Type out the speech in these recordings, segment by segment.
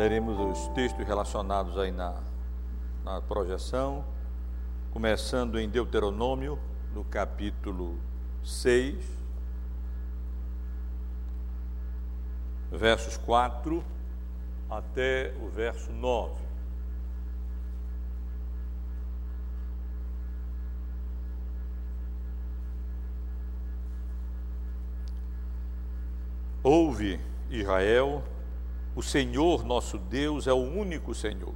Leremos os textos relacionados aí na, na projeção, começando em Deuteronômio, no capítulo 6, versos 4 até o verso 9. Ouve, Israel, o Senhor nosso Deus é o único Senhor.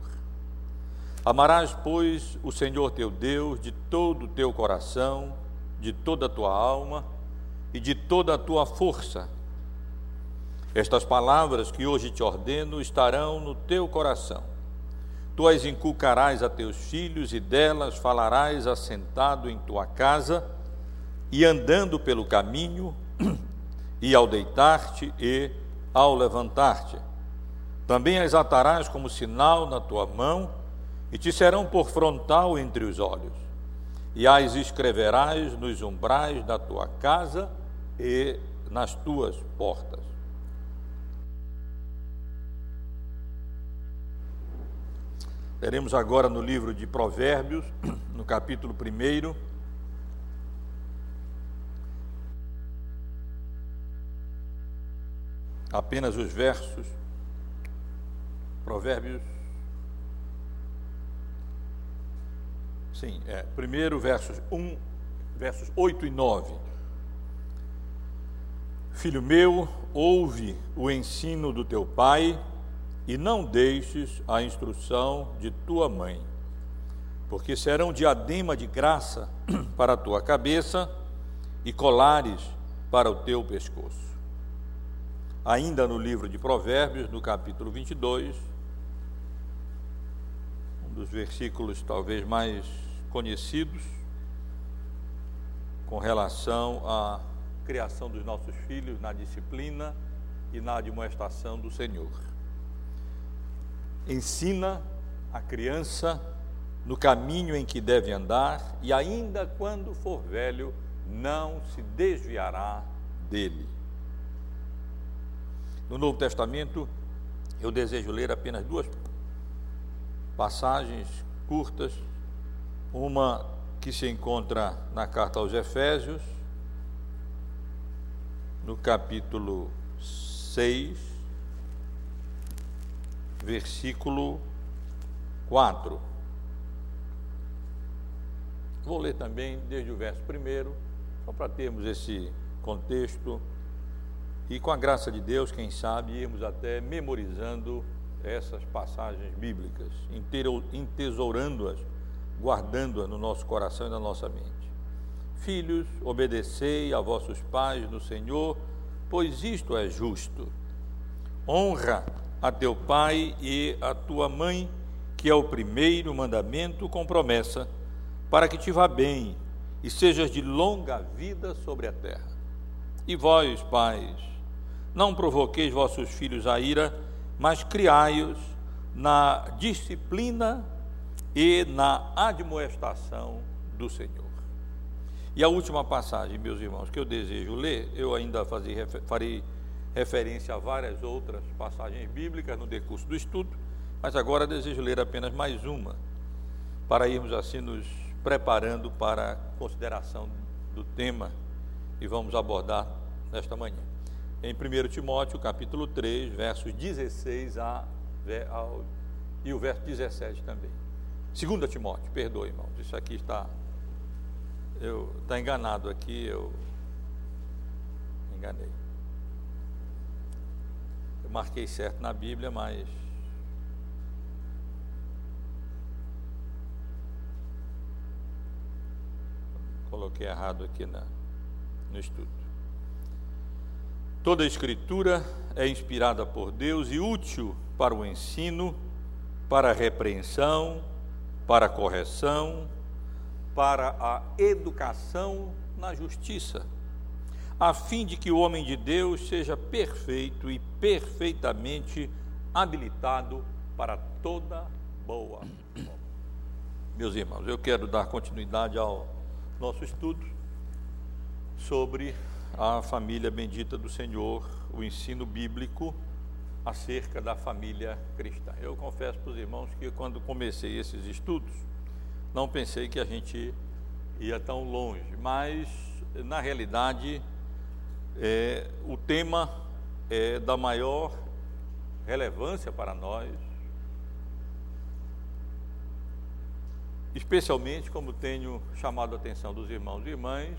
Amarás, pois, o Senhor teu Deus de todo o teu coração, de toda a tua alma e de toda a tua força. Estas palavras que hoje te ordeno estarão no teu coração. Tu as inculcarás a teus filhos e delas falarás assentado em tua casa e andando pelo caminho, e ao deitar-te e ao levantar-te também as atarás como sinal na tua mão, e te serão por frontal entre os olhos, e as escreverás nos umbrais da tua casa e nas tuas portas. Veremos agora no livro de Provérbios, no capítulo 1. Apenas os versos Provérbios. Sim, é. Primeiro, versos 1, versos 8 e 9. Filho meu, ouve o ensino do teu pai e não deixes a instrução de tua mãe, porque serão diadema de graça para a tua cabeça e colares para o teu pescoço. Ainda no livro de Provérbios, no capítulo 22, dos versículos talvez mais conhecidos com relação à criação dos nossos filhos na disciplina e na admoestação do Senhor. Ensina a criança no caminho em que deve andar e ainda quando for velho não se desviará dele. No Novo Testamento, eu desejo ler apenas duas passagens curtas, uma que se encontra na carta aos Efésios, no capítulo 6, versículo 4. Vou ler também desde o verso primeiro, só para termos esse contexto e com a graça de Deus, quem sabe, irmos até memorizando essas passagens bíblicas, entesourando-as, guardando-as no nosso coração e na nossa mente. Filhos, obedecei a vossos pais no Senhor, pois isto é justo. Honra a teu pai e a tua mãe, que é o primeiro mandamento com promessa, para que te vá bem e sejas de longa vida sobre a terra. E vós, pais, não provoqueis vossos filhos a ira, mas criai-os na disciplina e na admoestação do Senhor. E a última passagem, meus irmãos, que eu desejo ler, eu ainda fazer, farei referência a várias outras passagens bíblicas no decurso do estudo, mas agora desejo ler apenas mais uma, para irmos assim nos preparando para a consideração do tema que vamos abordar nesta manhã em 1 Timóteo, capítulo 3, versos 16 a, ao, e o verso 17 também. 2 Timóteo, perdoe, irmãos, isso aqui está. Eu está enganado aqui, eu enganei. Eu marquei certo na Bíblia, mas coloquei errado aqui na, no estudo. Toda a Escritura é inspirada por Deus e útil para o ensino, para a repreensão, para a correção, para a educação na justiça, a fim de que o homem de Deus seja perfeito e perfeitamente habilitado para toda boa. Meus irmãos, eu quero dar continuidade ao nosso estudo sobre a família bendita do Senhor, o ensino bíblico acerca da família cristã. Eu confesso para os irmãos que quando comecei esses estudos, não pensei que a gente ia tão longe, mas na realidade é, o tema é da maior relevância para nós, especialmente como tenho chamado a atenção dos irmãos e irmãs,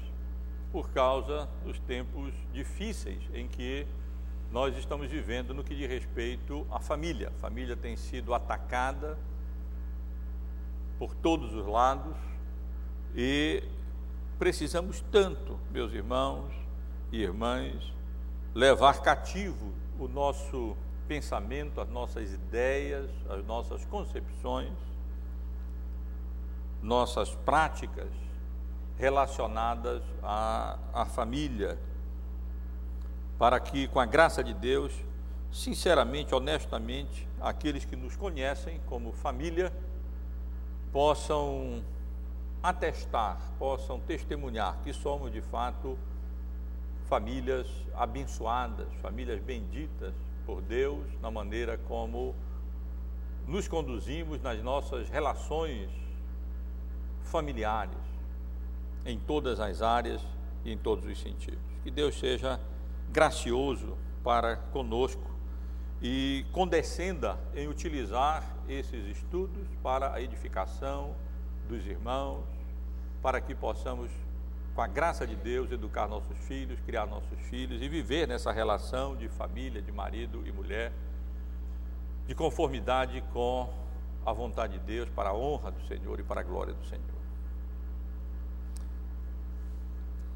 por causa dos tempos difíceis em que nós estamos vivendo no que diz respeito à família. A família tem sido atacada por todos os lados e precisamos tanto, meus irmãos e irmãs, levar cativo o nosso pensamento, as nossas ideias, as nossas concepções, nossas práticas relacionadas à, à família, para que, com a graça de Deus, sinceramente, honestamente, aqueles que nos conhecem como família possam atestar, possam testemunhar que somos de fato famílias abençoadas, famílias benditas por Deus na maneira como nos conduzimos nas nossas relações familiares, em todas as áreas e em todos os sentidos. Que Deus seja gracioso para conosco e condescenda em utilizar esses estudos para a edificação dos irmãos, para que possamos, com a graça de Deus, educar nossos filhos, criar nossos filhos e viver nessa relação de família, de marido e mulher, de conformidade com a vontade de Deus, para a honra do Senhor e para a glória do Senhor.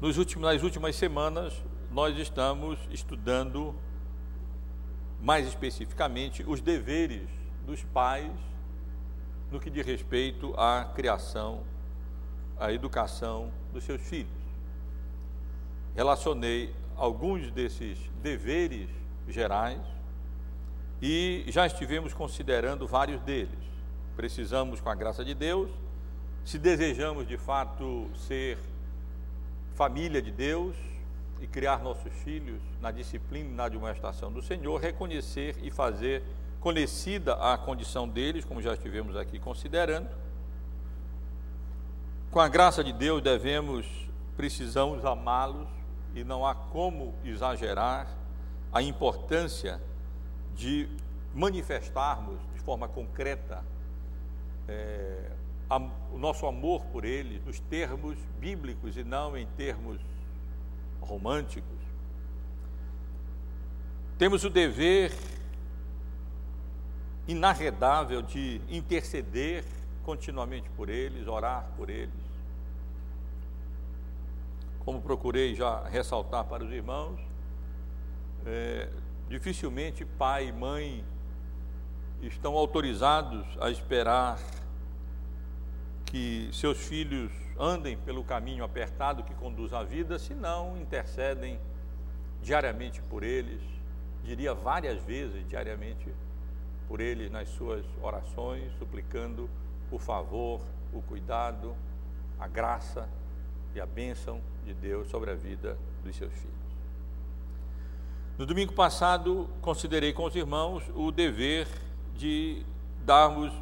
Nos últimos, nas últimas semanas, nós estamos estudando mais especificamente os deveres dos pais no que diz respeito à criação, à educação dos seus filhos. Relacionei alguns desses deveres gerais e já estivemos considerando vários deles. Precisamos, com a graça de Deus, se desejamos de fato ser família de Deus, e criar nossos filhos na disciplina e na admoestação do Senhor, reconhecer e fazer conhecida a condição deles, como já estivemos aqui considerando. Com a graça de Deus devemos, precisamos amá-los e não há como exagerar a importância de manifestarmos de forma concreta a, o nosso amor por eles nos termos bíblicos e não em termos românticos, temos o dever inarredável de interceder continuamente por eles, orar por eles. Como procurei já ressaltar para os irmãos, é, dificilmente pai e mãe estão autorizados a esperar que seus filhos andem pelo caminho apertado que conduz à vida, se não intercedem diariamente por eles, diria várias vezes diariamente por eles nas suas orações, suplicando o favor, o cuidado, a graça e a bênção de Deus sobre a vida dos seus filhos. No domingo passado, considerei com os irmãos o dever de darmos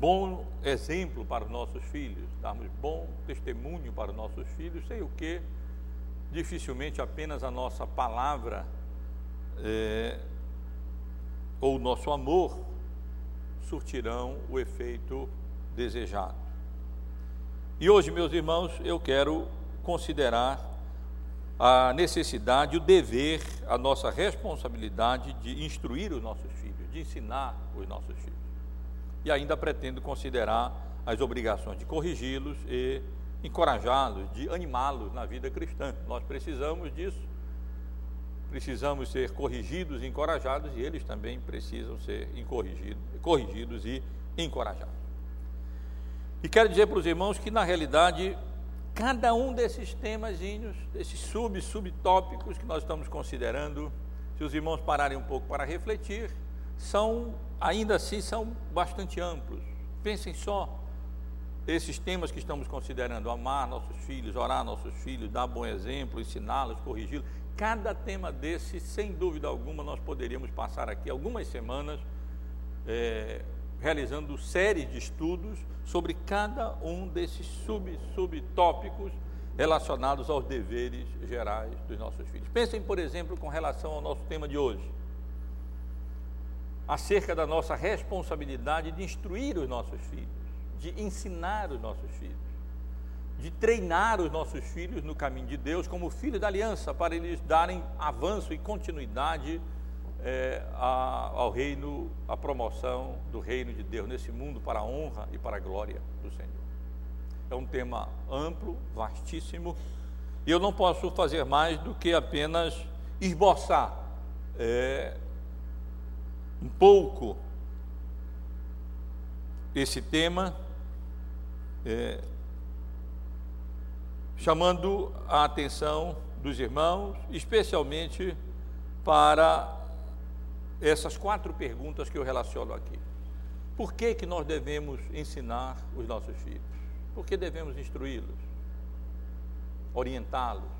bom exemplo para os nossos filhos, darmos bom testemunho para os nossos filhos, sem o que dificilmente apenas a nossa palavra é, ou o nosso amor surtirão o efeito desejado. E hoje, meus irmãos, eu quero considerar a necessidade, o dever, a nossa responsabilidade de instruir os nossos filhos, de ensinar os nossos filhos e ainda pretendo considerar as obrigações de corrigi-los e encorajá-los, de animá-los na vida cristã. Nós precisamos disso. Precisamos ser corrigidos e encorajados e eles também precisam ser corrigidos e encorajados. E quero dizer para os irmãos que, na realidade, cada um desses temazinhos, desses sub, subtópicos que nós estamos considerando, se os irmãos pararem um pouco para refletir, são, ainda assim, são bastante amplos. Pensem só, esses temas que estamos considerando, amar nossos filhos, orar nossos filhos, dar bom exemplo, ensiná-los, corrigi-los, cada tema desse, sem dúvida alguma, nós poderíamos passar aqui algumas semanas é, realizando séries de estudos sobre cada um desses sub, subtópicos relacionados aos deveres gerais dos nossos filhos. Pensem, por exemplo, com relação ao nosso tema de hoje, acerca da nossa responsabilidade de instruir os nossos filhos, de ensinar os nossos filhos, de treinar os nossos filhos no caminho de Deus como filhos da aliança, para eles darem avanço e continuidade é, a, ao reino, a promoção do reino de Deus nesse mundo para a honra e para a glória do Senhor. É um tema amplo, vastíssimo, e eu não posso fazer mais do que apenas esboçar é, um pouco esse tema, é, chamando a atenção dos irmãos, especialmente para essas quatro perguntas que eu relaciono aqui. Por que, que nós devemos ensinar os nossos filhos? Por que devemos instruí-los, orientá-los,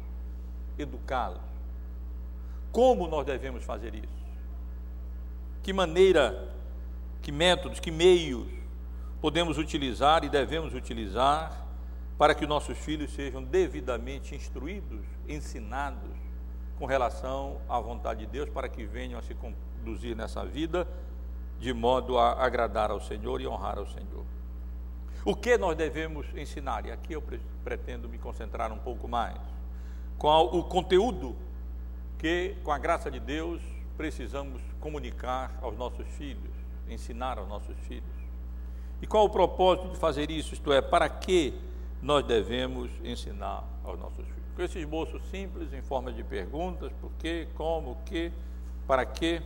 educá-los? Como nós devemos fazer isso? Que maneira, que métodos, que meios podemos utilizar e devemos utilizar para que nossos filhos sejam devidamente instruídos, ensinados com relação à vontade de Deus, para que venham a se conduzir nessa vida de modo a agradar ao Senhor e honrar ao Senhor. O que nós devemos ensinar? E aqui eu pretendo me concentrar um pouco mais. Qual o conteúdo que, com a graça de Deus, precisamos comunicar aos nossos filhos, ensinar aos nossos filhos. E qual o propósito de fazer isso? Isto é, para que nós devemos ensinar aos nossos filhos? Com esse esboço simples, em forma de perguntas, por quê, como, o que, para quê,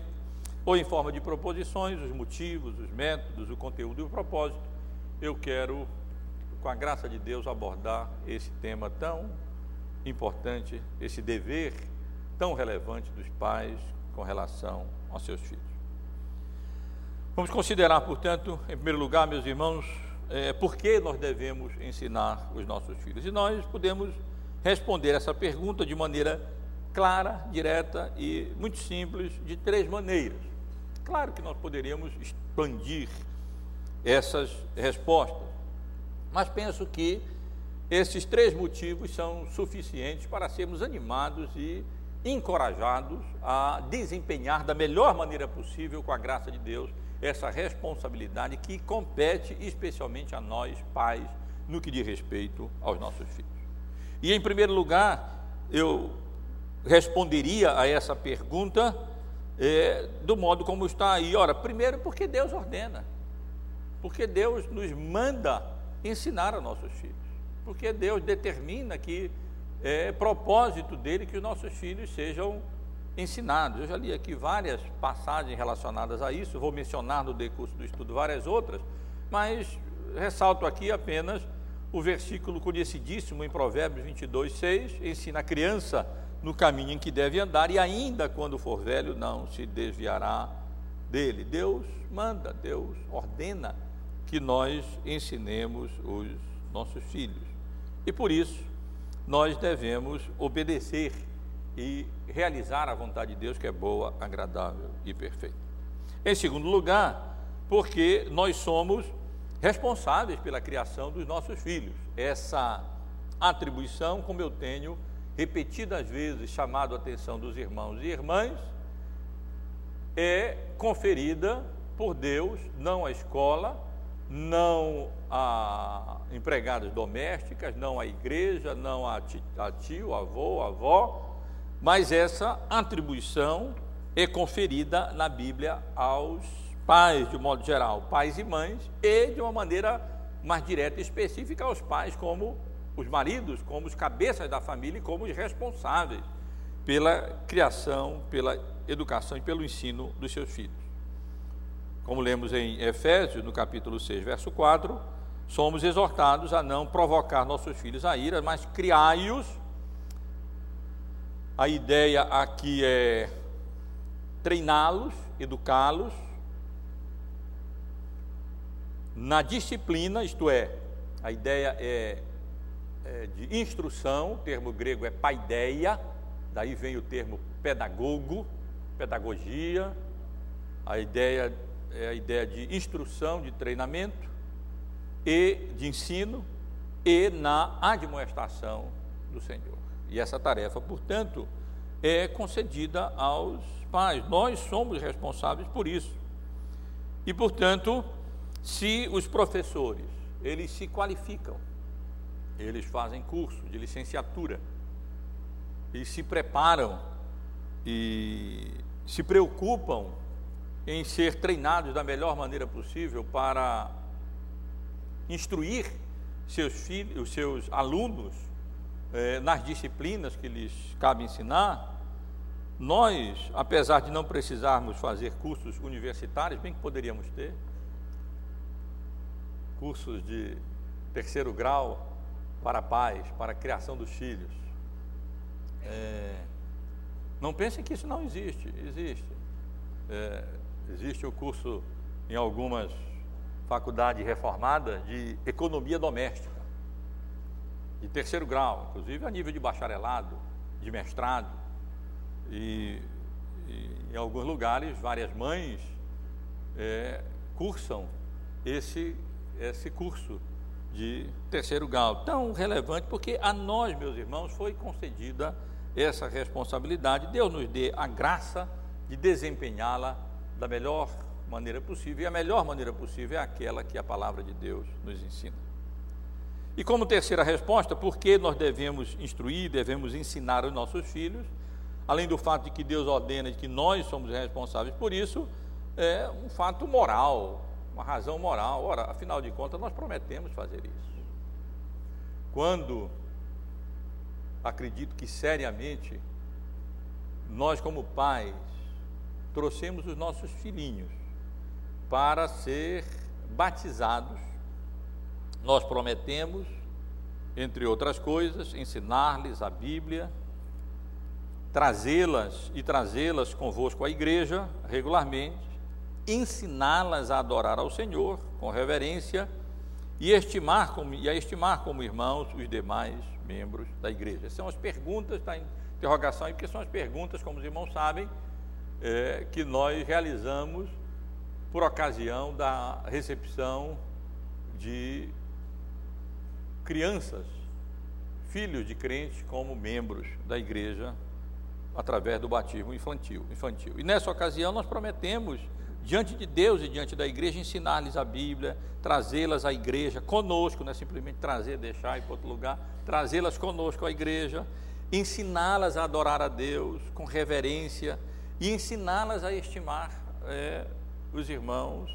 ou em forma de proposições, os motivos, os métodos, o conteúdo e o propósito, eu quero, com a graça de Deus, abordar esse tema tão importante, esse dever tão relevante dos pais com relação aos seus filhos. Vamos considerar, portanto, em primeiro lugar, meus irmãos, é, por que nós devemos ensinar os nossos filhos. E nós podemos responder essa pergunta de maneira clara, direta e muito simples, de três maneiras. Claro que nós poderíamos expandir essas respostas, mas penso que esses três motivos são suficientes para sermos animados e encorajados a desempenhar da melhor maneira possível, com a graça de Deus, essa responsabilidade que compete especialmente a nós, pais, no que diz respeito aos nossos filhos. E, em primeiro lugar, eu responderia a essa pergunta é, do modo como está aí. Ora, primeiro, porque Deus ordena, porque Deus nos manda ensinar a nossos filhos, porque Deus determina que é propósito dele que os nossos filhos sejam ensinados. Eu já li aqui várias passagens relacionadas a isso, vou mencionar no decurso do estudo várias outras, mas ressalto aqui apenas o versículo conhecidíssimo em Provérbios 22, 6, ensina a criança no caminho em que deve andar e ainda quando for velho não se desviará dele. Deus manda, Deus ordena que nós ensinemos os nossos filhos. E por isso nós devemos obedecer e realizar a vontade de Deus que é boa, agradável e perfeita. Em segundo lugar, porque nós somos responsáveis pela criação dos nossos filhos. Essa atribuição, como eu tenho repetidas vezes chamado a atenção dos irmãos e irmãs, é conferida por Deus, não à escola, não a empregadas domésticas, não à igreja, não a tio, avô, avó, mas essa atribuição é conferida na Bíblia aos pais, de um modo geral, pais e mães, e de uma maneira mais direta e específica aos pais como os maridos como os cabeças da família e como os responsáveis pela criação, pela educação e pelo ensino dos seus filhos. Como lemos em Efésios, no capítulo 6, verso 4, somos exortados a não provocar nossos filhos a ira, mas criai-os. A ideia aqui é treiná-los, educá-los na disciplina, isto é, a ideia é é, de instrução, o termo grego é paideia, daí vem o termo pedagogo, pedagogia, a ideia é a ideia de instrução, de treinamento e de ensino e na admoestação do Senhor. E essa tarefa, portanto, é concedida aos pais. Nós somos responsáveis por isso. E, portanto, se os professores, eles se qualificam, eles fazem curso de licenciatura, eles se preparam e se preocupam em ser treinados da melhor maneira possível para instruir seus filhos, os seus alunos eh, nas disciplinas que lhes cabe ensinar, nós, apesar de não precisarmos fazer cursos universitários, bem que poderíamos ter, cursos de terceiro grau para pais, para a criação dos filhos. É, não pensem que isso não existe, existe. É, Existe o curso em algumas faculdades reformadas de economia doméstica, de terceiro grau, inclusive a nível de bacharelado, de mestrado. E, e em alguns lugares, várias mães é, cursam esse, esse curso de terceiro grau, tão relevante, porque a nós, meus irmãos, foi concedida essa responsabilidade. Deus nos dê a graça de desempenhá-la da melhor maneira possível, e a melhor maneira possível é aquela que a palavra de Deus nos ensina. E como terceira resposta, por que nós devemos instruir, devemos ensinar os nossos filhos, além do fato de que Deus ordena de que nós somos responsáveis por isso, é um fato moral, uma razão moral. Ora, afinal de contas, nós prometemos fazer isso. Quando acredito que seriamente nós como pais trouxemos os nossos filhinhos para ser batizados. Nós prometemos, entre outras coisas, ensinar-lhes a Bíblia, trazê-las e trazê-las convosco à igreja regularmente, ensiná-las a adorar ao Senhor com reverência e, estimar como, e a estimar como irmãos os demais membros da igreja. Essas são as perguntas da interrogação, porque são as perguntas, como os irmãos sabem, é, que nós realizamos por ocasião da recepção de crianças, filhos de crentes, como membros da igreja, através do batismo infantil. infantil. E nessa ocasião nós prometemos, diante de Deus e diante da igreja, ensinar-lhes a Bíblia, trazê-las à igreja conosco, não é simplesmente trazer, deixar ir para outro lugar, trazê-las conosco à igreja, ensiná-las a adorar a Deus com reverência e ensiná-las a estimar é, os irmãos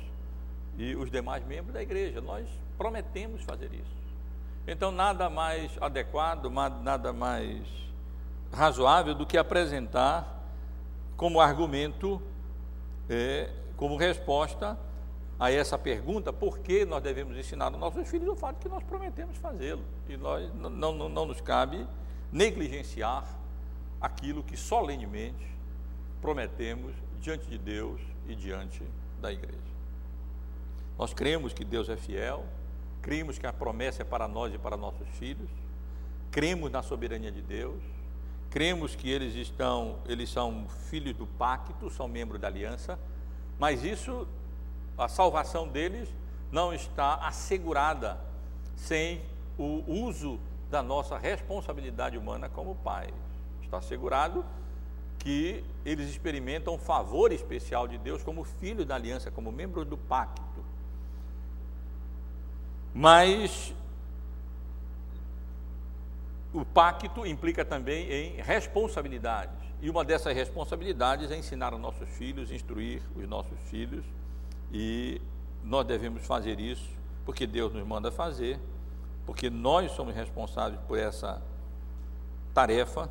e os demais membros da igreja. Nós prometemos fazer isso. Então, nada mais adequado, nada mais razoável do que apresentar como argumento, é, como resposta a essa pergunta, por que nós devemos ensinar aos nossos filhos o fato que nós prometemos fazê-lo. E nós não, não, não nos cabe negligenciar aquilo que solenemente prometemos diante de Deus e diante da igreja. Nós cremos que Deus é fiel, cremos que a promessa é para nós e para nossos filhos, cremos na soberania de Deus, cremos que eles estão, eles são filhos do pacto, são membros da aliança, mas isso, a salvação deles não está assegurada sem o uso da nossa responsabilidade humana como pais. Está assegurado que eles experimentam um favor especial de Deus como filhos da aliança, como membros do pacto. Mas o pacto implica também em responsabilidades. E uma dessas responsabilidades é ensinar aos nossos filhos, instruir os nossos filhos, e nós devemos fazer isso porque Deus nos manda fazer, porque nós somos responsáveis por essa tarefa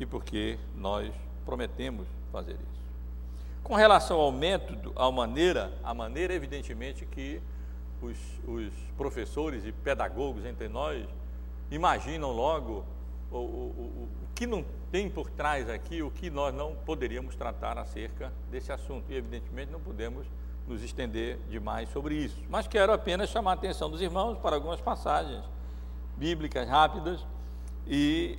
e porque nós prometemos fazer isso. Com relação ao método, à maneira, a maneira, evidentemente, que os, os, professores e pedagogos entre nós imaginam logo o, o, o, o que não tem por trás aqui, o que nós não poderíamos tratar acerca desse assunto. E, evidentemente, não podemos nos estender demais sobre isso. Mas quero apenas chamar a atenção dos irmãos para algumas passagens bíblicas rápidas e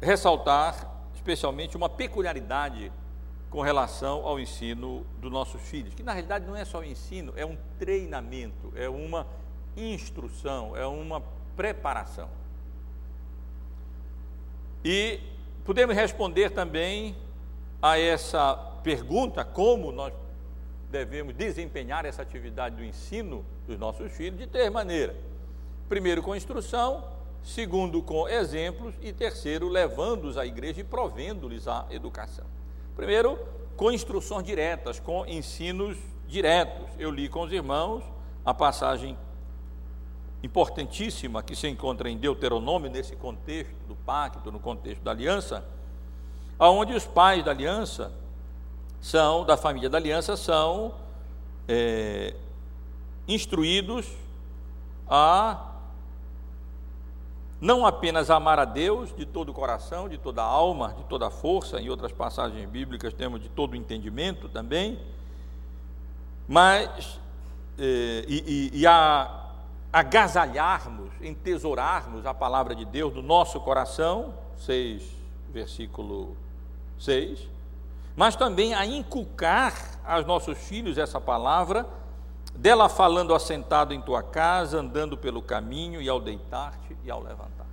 ressaltar especialmente uma peculiaridade com relação ao ensino dos nossos filhos, que na realidade não é só o ensino, é um treinamento, é uma instrução, é uma preparação. E podemos responder também a essa pergunta, como nós devemos desempenhar essa atividade do ensino dos nossos filhos, de três maneiras. Primeiro, com instrução, segundo, com exemplos, e terceiro, levando-os à igreja e provendo-lhes a educação. Primeiro, com instruções diretas, com ensinos diretos. Eu li com os irmãos a passagem importantíssima que se encontra em Deuteronômio, nesse contexto do pacto, no contexto da aliança, aonde os pais da aliança são, da família da aliança, são é, instruídos a não apenas amar a Deus de todo o coração, de toda a alma, de toda a força, em outras passagens bíblicas temos de todo o entendimento também, mas eh, e, e, e a agasalharmos, entesourarmos a palavra de Deus no nosso coração, 6, versículo 6, mas também a inculcar aos nossos filhos essa palavra, dela falando assentado em tua casa, andando pelo caminho e ao deitar-te e ao levantar.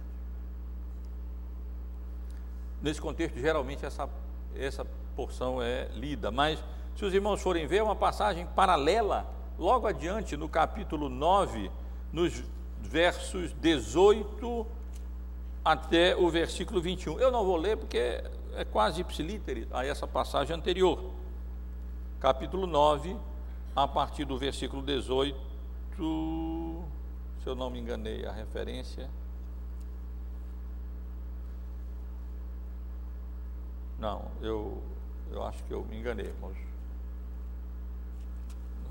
Nesse contexto, geralmente essa, essa porção é lida, mas se os irmãos forem ver, é uma passagem paralela, logo adiante, no capítulo 9, nos versos 18 até o versículo 21. Eu não vou ler porque é quase ipsilítere a essa passagem anterior. Capítulo 9, a partir do versículo 18, se eu não me enganei, a referência. Não, eu, eu acho que eu me enganei, irmãos.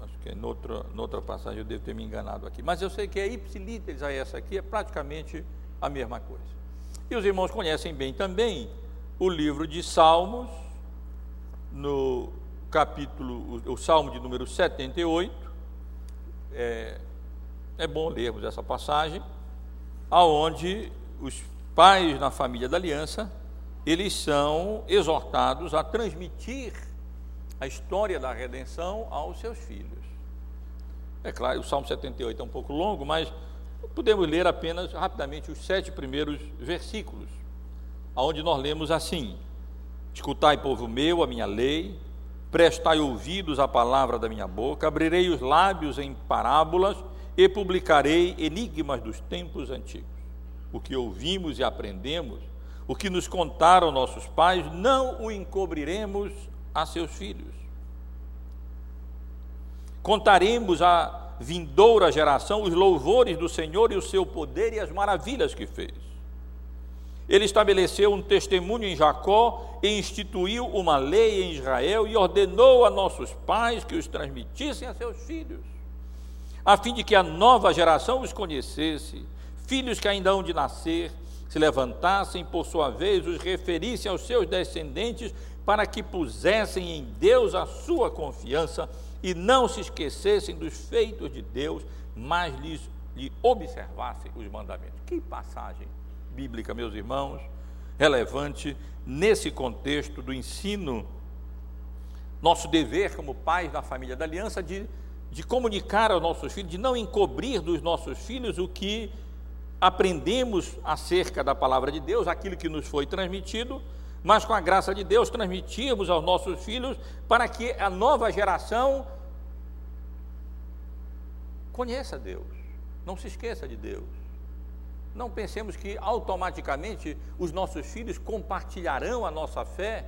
Acho que é noutra, noutra passagem eu devo ter me enganado aqui. Mas eu sei que é ipsilíteres a essa aqui, é praticamente a mesma coisa. E os irmãos conhecem bem também o livro de Salmos, no capítulo, o, o Salmo de número 78. É, é bom lermos essa passagem, aonde os pais na família da aliança eles são exortados a transmitir a história da redenção aos seus filhos. É claro, o Salmo 78 é um pouco longo, mas podemos ler apenas rapidamente os sete primeiros versículos, onde nós lemos assim: Escutai, povo meu, a minha lei, prestai ouvidos à palavra da minha boca, abrirei os lábios em parábolas e publicarei enigmas dos tempos antigos. O que ouvimos e aprendemos o que nos contaram nossos pais, não o encobriremos a seus filhos. Contaremos à vindoura geração os louvores do Senhor e o seu poder e as maravilhas que fez. Ele estabeleceu um testemunho em Jacó e instituiu uma lei em Israel e ordenou a nossos pais que os transmitissem a seus filhos, a fim de que a nova geração os conhecesse, filhos que ainda hão de nascer, se levantassem, por sua vez, os referissem aos seus descendentes, para que pusessem em Deus a sua confiança e não se esquecessem dos feitos de Deus, mas lhes, lhe observassem os mandamentos. Que passagem bíblica, meus irmãos, relevante nesse contexto do ensino. Nosso dever como pais da família da aliança de, de comunicar aos nossos filhos, de não encobrir dos nossos filhos o que aprendemos acerca da palavra de Deus, aquilo que nos foi transmitido, mas com a graça de Deus transmitirmos aos nossos filhos para que a nova geração conheça Deus, não se esqueça de Deus. Não pensemos que automaticamente os nossos filhos compartilharão a nossa fé,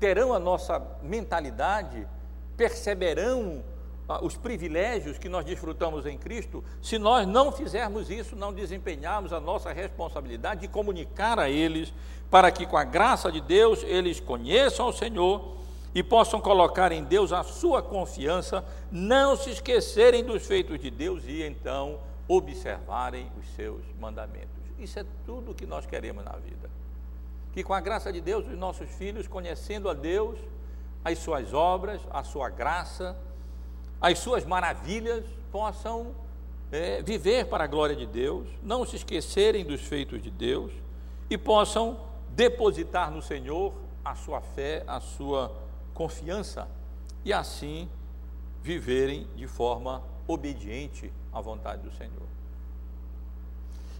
terão a nossa mentalidade, perceberão os privilégios que nós desfrutamos em Cristo, se nós não fizermos isso, não desempenharmos a nossa responsabilidade de comunicar a eles, para que com a graça de Deus eles conheçam o Senhor e possam colocar em Deus a sua confiança, não se esquecerem dos feitos de Deus e então observarem os seus mandamentos. Isso é tudo o que nós queremos na vida. Que com a graça de Deus, os nossos filhos, conhecendo a Deus, as suas obras, a sua graça, as suas maravilhas, possam é, viver para a glória de Deus, não se esquecerem dos feitos de Deus e possam depositar no Senhor a sua fé, a sua confiança e assim viverem de forma obediente à vontade do Senhor.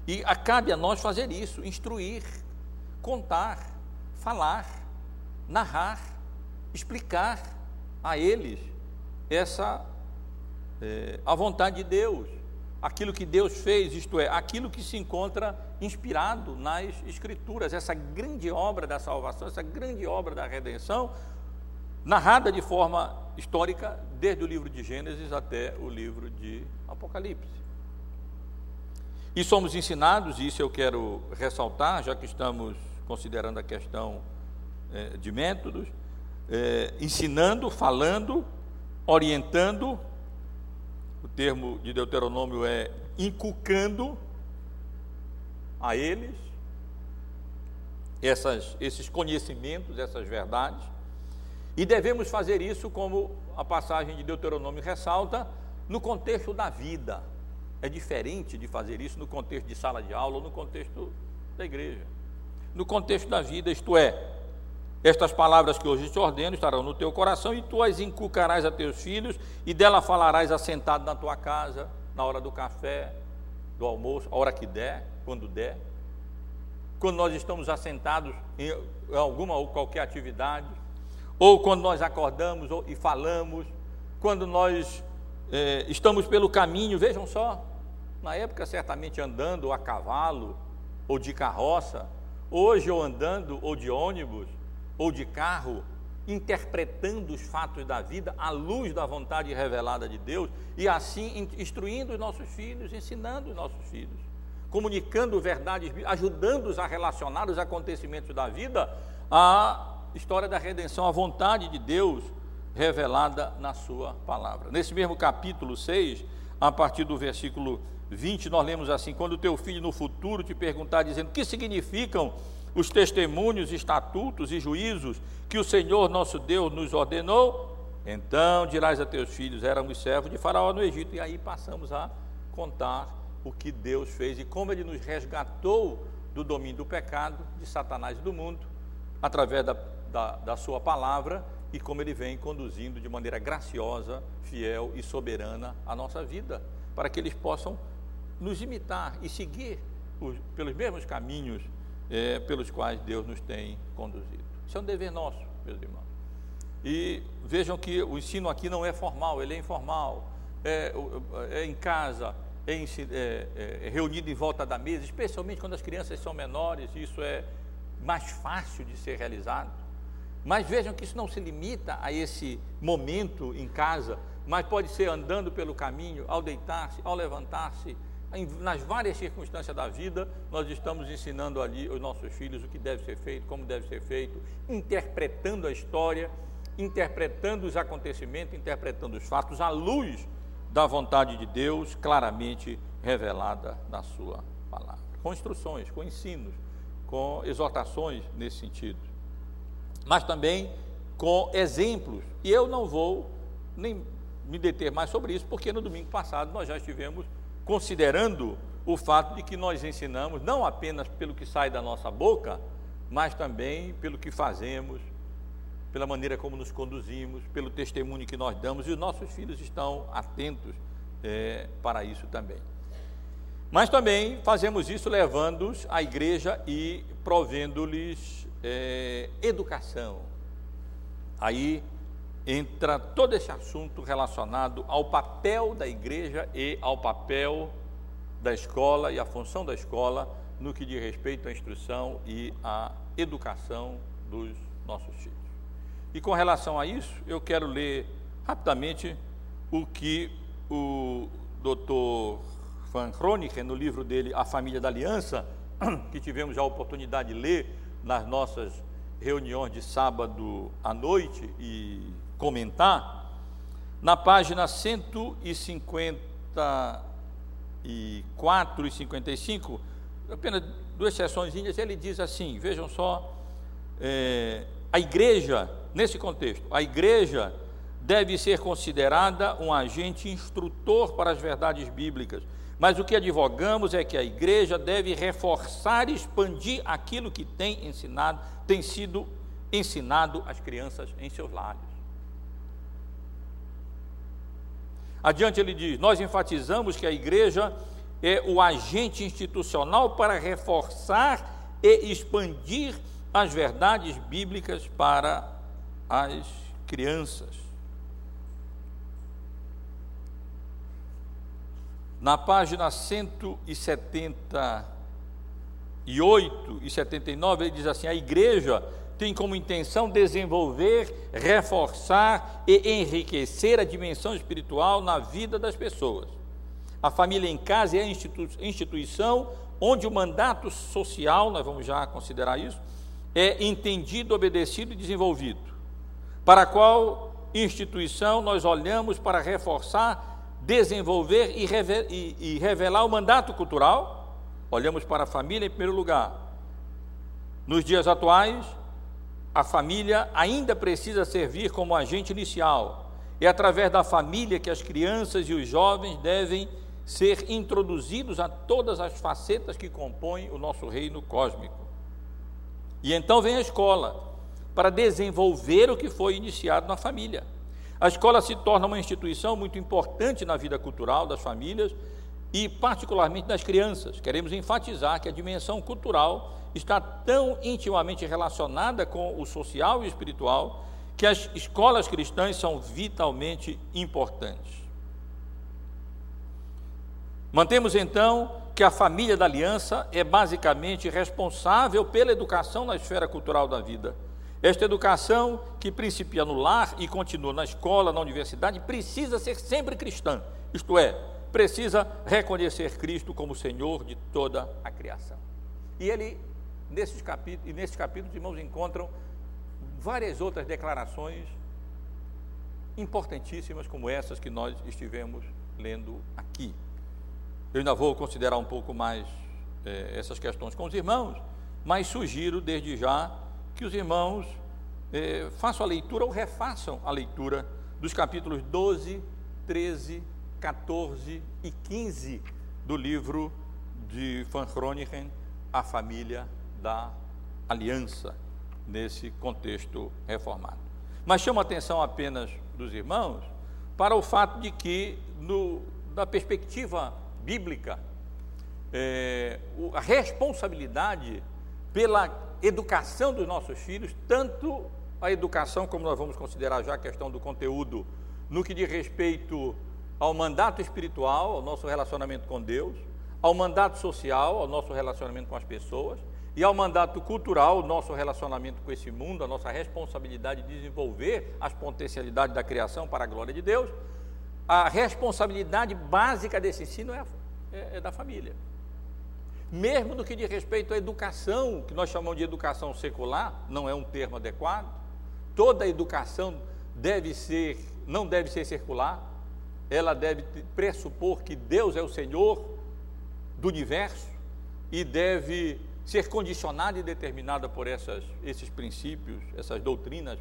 E cabe a nós fazer isso, instruir, contar, falar, narrar, explicar a eles essa é, a vontade de Deus, aquilo que Deus fez, isto é, aquilo que se encontra inspirado nas Escrituras, essa grande obra da salvação, essa grande obra da redenção, narrada de forma histórica, desde o livro de Gênesis até o livro de Apocalipse. E somos ensinados, e isso eu quero ressaltar, já que estamos considerando a questão é, de métodos, é, ensinando, falando, orientando, o termo de Deuteronômio é inculcando a eles essas, esses conhecimentos, essas verdades, e devemos fazer isso, como a passagem de Deuteronômio ressalta, no contexto da vida. É diferente de fazer isso no contexto de sala de aula ou no contexto da igreja. No contexto da vida, isto é, estas palavras que hoje te ordeno estarão no teu coração e tu as inculcarás a teus filhos e dela falarás assentado na tua casa, na hora do café, do almoço, a hora que der, quando der. Quando nós estamos assentados em alguma ou qualquer atividade, ou quando nós acordamos e falamos, quando nós eh, estamos pelo caminho, vejam só, na época certamente andando a cavalo ou de carroça, hoje ou andando ou de ônibus, ou de carro, interpretando os fatos da vida à luz da vontade revelada de Deus e assim instruindo os nossos filhos, ensinando os nossos filhos, comunicando verdades, ajudando-os a relacionar os acontecimentos da vida à história da redenção, à vontade de Deus revelada na Sua palavra. Nesse mesmo capítulo 6, a partir do versículo 20, nós lemos assim: Quando o teu filho no futuro te perguntar, dizendo que significam os testemunhos, estatutos e juízos que o Senhor nosso Deus nos ordenou, então dirás a teus filhos: éramos servos de Faraó no Egito. E aí passamos a contar o que Deus fez e como ele nos resgatou do domínio do pecado, de Satanás e do mundo, através da, da, da sua palavra e como ele vem conduzindo de maneira graciosa, fiel e soberana a nossa vida, para que eles possam nos imitar e seguir os, pelos mesmos caminhos é, pelos quais Deus nos tem conduzido. Isso é um dever nosso, meus irmãos. E vejam que o ensino aqui não é formal, ele é informal, é, é em casa, é, é, é, reunido em volta da mesa, especialmente quando as crianças são menores, isso é mais fácil de ser realizado. Mas vejam que isso não se limita a esse momento em casa, mas pode ser andando pelo caminho, ao deitar-se, ao levantar-se, nas várias circunstâncias da vida, nós estamos ensinando ali os nossos filhos o que deve ser feito, como deve ser feito, interpretando a história, interpretando os acontecimentos, interpretando os fatos à luz da vontade de Deus claramente revelada na Sua palavra. Com instruções, com ensinos, com exortações nesse sentido. Mas também com exemplos. E eu não vou nem me deter mais sobre isso, porque no domingo passado nós já estivemos considerando o fato de que nós ensinamos não apenas pelo que sai da nossa boca, mas também pelo que fazemos, pela maneira como nos conduzimos, pelo testemunho que nós damos, e os nossos filhos estão atentos é, para isso também. Mas também fazemos isso levando-os à igreja e provendo-lhes é, educação. Aí entra todo esse assunto relacionado ao papel da igreja e ao papel da escola e a função da escola no que diz respeito à instrução e à educação dos nossos filhos. E com relação a isso, eu quero ler rapidamente o que o Dr. Van Groningen, no livro dele A Família da Aliança, que tivemos a oportunidade de ler nas nossas reuniões de sábado à noite e comentar, na página 154 e 55, apenas duas sessões, ele diz assim: vejam só, é, a igreja, nesse contexto, a igreja deve ser considerada um agente instrutor para as verdades bíblicas, Mas o que advogamos é que a igreja deve reforçar e expandir aquilo que tem ensinado, tem sido ensinado às crianças em seus lares. Adiante ele diz: Nós enfatizamos que a igreja é o agente institucional para reforçar e expandir as verdades bíblicas para as crianças. Na página 178 e 79, ele diz assim: a igreja tem como intenção desenvolver, reforçar e enriquecer a dimensão espiritual na vida das pessoas. A família em casa é a instituição onde o mandato social, nós vamos já considerar isso, é entendido, obedecido e desenvolvido. Para qual instituição nós olhamos para reforçar, desenvolver e revelar o mandato cultural? Olhamos para a família em primeiro lugar. Nos dias atuais, a família ainda precisa servir como agente inicial. É através da família que as crianças e os jovens devem ser introduzidos a todas as facetas que compõem o nosso reino cósmico. E então vem a escola para desenvolver o que foi iniciado na família. A escola se torna uma instituição muito importante na vida cultural das famílias e, particularmente, das crianças. Queremos enfatizar que a dimensão cultural está tão intimamente relacionada com o social e o espiritual que as escolas cristãs são vitalmente importantes. Mantemos então que a família da aliança é basicamente responsável pela educação na esfera cultural da vida. Esta educação, que principia no lar e continua na escola, na universidade, precisa ser sempre cristã, isto é, precisa reconhecer Cristo como Senhor de toda a criação. E ele nesses capítulos, e nesses capítulos, irmãos, encontram várias outras declarações importantíssimas como essas que nós estivemos lendo aqui. Eu ainda vou considerar um pouco mais é, essas questões com os irmãos, mas sugiro desde já que os irmãos é, façam a leitura ou refaçam a leitura dos capítulos 12, 13, 14 e 15 do livro de Van Groningen, A Família da aliança nesse contexto reformado. Mas chamo a atenção apenas dos irmãos para o fato de que, no, da perspectiva bíblica, é, a responsabilidade pela educação dos nossos filhos, tanto a educação, como nós vamos considerar já a questão do conteúdo, no que diz respeito ao mandato espiritual, ao nosso relacionamento com Deus, ao mandato social, ao nosso relacionamento com as pessoas, e ao mandato cultural, nosso relacionamento com esse mundo, a nossa responsabilidade de desenvolver as potencialidades da criação para a glória de Deus, a responsabilidade básica desse ensino é, é, é da família. Mesmo no que diz respeito à educação, que nós chamamos de educação secular, não é um termo adequado, toda educação deve ser, não deve ser secular, ela deve pressupor que Deus é o Senhor do universo e deve ser condicionada e determinada por essas, esses princípios, essas doutrinas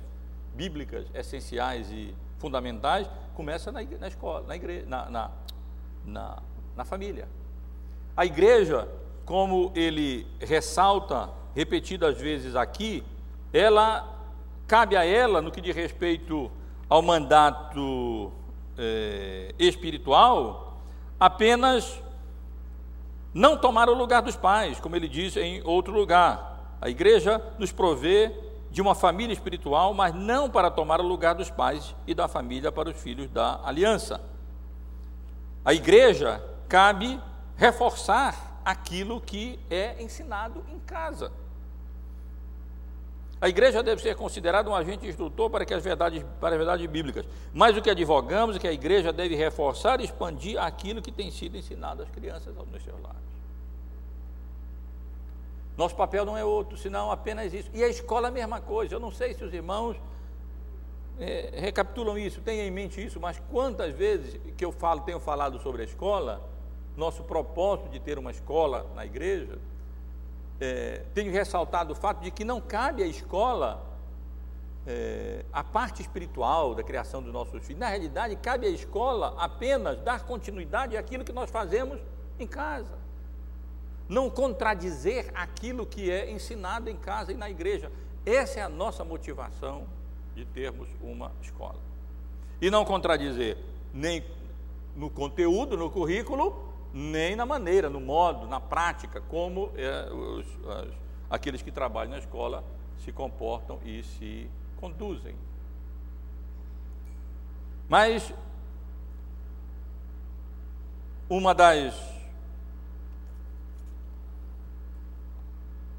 bíblicas essenciais e fundamentais, começa na, na escola, na, na, na, na família. A igreja, como ele ressalta repetidas vezes aqui, ela cabe a ela, no que diz respeito ao mandato eh, espiritual, apenas não tomar o lugar dos pais, como ele diz em outro lugar. A igreja nos provê de uma família espiritual, mas não para tomar o lugar dos pais e da família para os filhos da aliança. A igreja cabe reforçar aquilo que é ensinado em casa. A igreja deve ser considerada um agente instrutor para, que as verdades, para as verdades bíblicas. Mas o que advogamos é que a igreja deve reforçar e expandir aquilo que tem sido ensinado às crianças nos seus lares. Nosso papel não é outro, senão apenas isso. E a escola a mesma coisa. Eu não sei se os irmãos é, recapitulam isso, têm em mente isso, mas quantas vezes que eu falo, tenho falado sobre a escola, nosso propósito de ter uma escola na igreja, é, tenho ressaltado o fato de que não cabe à escola é, a parte espiritual da criação dos nossos filhos. Na realidade, cabe à escola apenas dar continuidade àquilo que nós fazemos em casa. Não contradizer aquilo que é ensinado em casa e na igreja. Essa é a nossa motivação de termos uma escola. E não contradizer nem no conteúdo, no currículo, nem na maneira, no modo, na prática, como é, os, as, aqueles que trabalham na escola se comportam e se conduzem. Mas uma das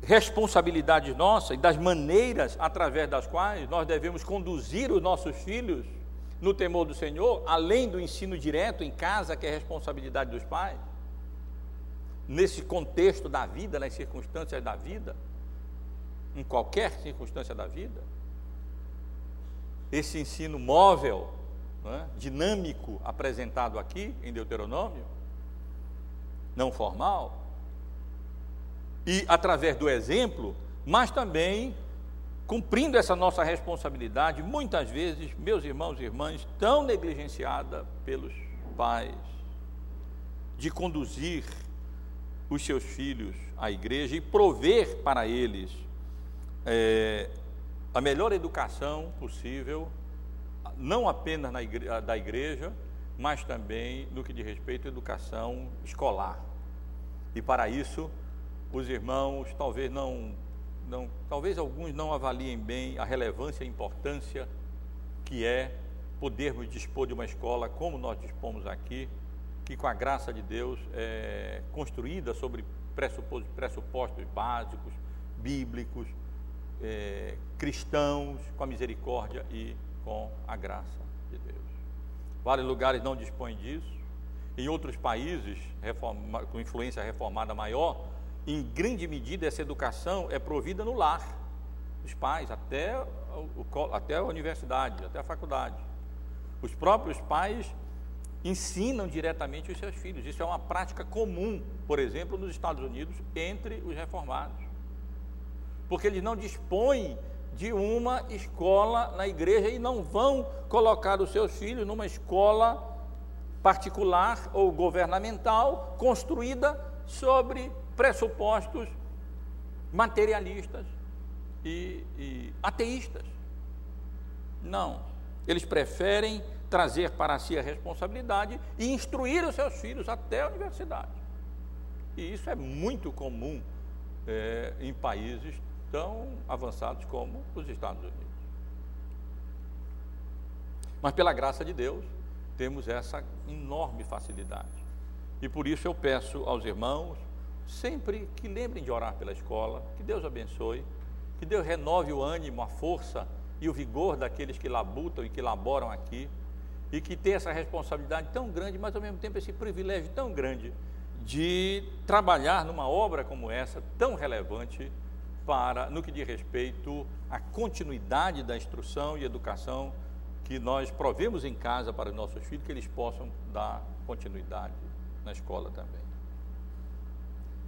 responsabilidades nossas e das maneiras através das quais nós devemos conduzir os nossos filhos no temor do Senhor, além do ensino direto em casa, que é responsabilidade dos pais, nesse contexto da vida, nas circunstâncias da vida, em qualquer circunstância da vida, esse ensino móvel, é, dinâmico apresentado aqui em Deuteronômio, não formal, e através do exemplo, mas também cumprindo essa nossa responsabilidade, muitas vezes, meus irmãos e irmãs, tão negligenciada pelos pais, de conduzir os seus filhos à igreja e prover para eles é, a melhor educação possível, não apenas na igreja, da igreja, mas também no que diz respeito à educação escolar. E para isso, os irmãos talvez não não, talvez alguns não avaliem bem a relevância e a importância que é podermos dispor de uma escola como nós dispomos aqui, que com a graça de Deus é construída sobre pressupostos básicos, bíblicos, é, cristãos, com a misericórdia e com a graça de Deus. Vários lugares não dispõem disso. Em outros países, reforma, com influência reformada maior, em grande medida, essa educação é provida no lar dos pais, até, o, até a universidade, até a faculdade. Os próprios pais ensinam diretamente os seus filhos. Isso é uma prática comum, por exemplo, nos Estados Unidos, entre os reformados. Porque eles não dispõem de uma escola na igreja e não vão colocar os seus filhos numa escola particular ou governamental construída sobre pressupostos materialistas e, e ateístas. Não. Eles preferem trazer para si a responsabilidade e instruir os seus filhos até a universidade. E isso é muito comum é, em países tão avançados como os Estados Unidos. Mas pela graça de Deus, temos essa enorme facilidade. E por isso eu peço aos irmãos, sempre que lembrem de orar pela escola, que Deus abençoe, que Deus renove o ânimo, a força e o vigor daqueles que labutam e que laboram aqui, e que tem essa responsabilidade tão grande, mas ao mesmo tempo esse privilégio tão grande de trabalhar numa obra como essa, tão relevante para no que diz respeito à continuidade da instrução e educação que nós provemos em casa para os nossos filhos, que eles possam dar continuidade na escola também.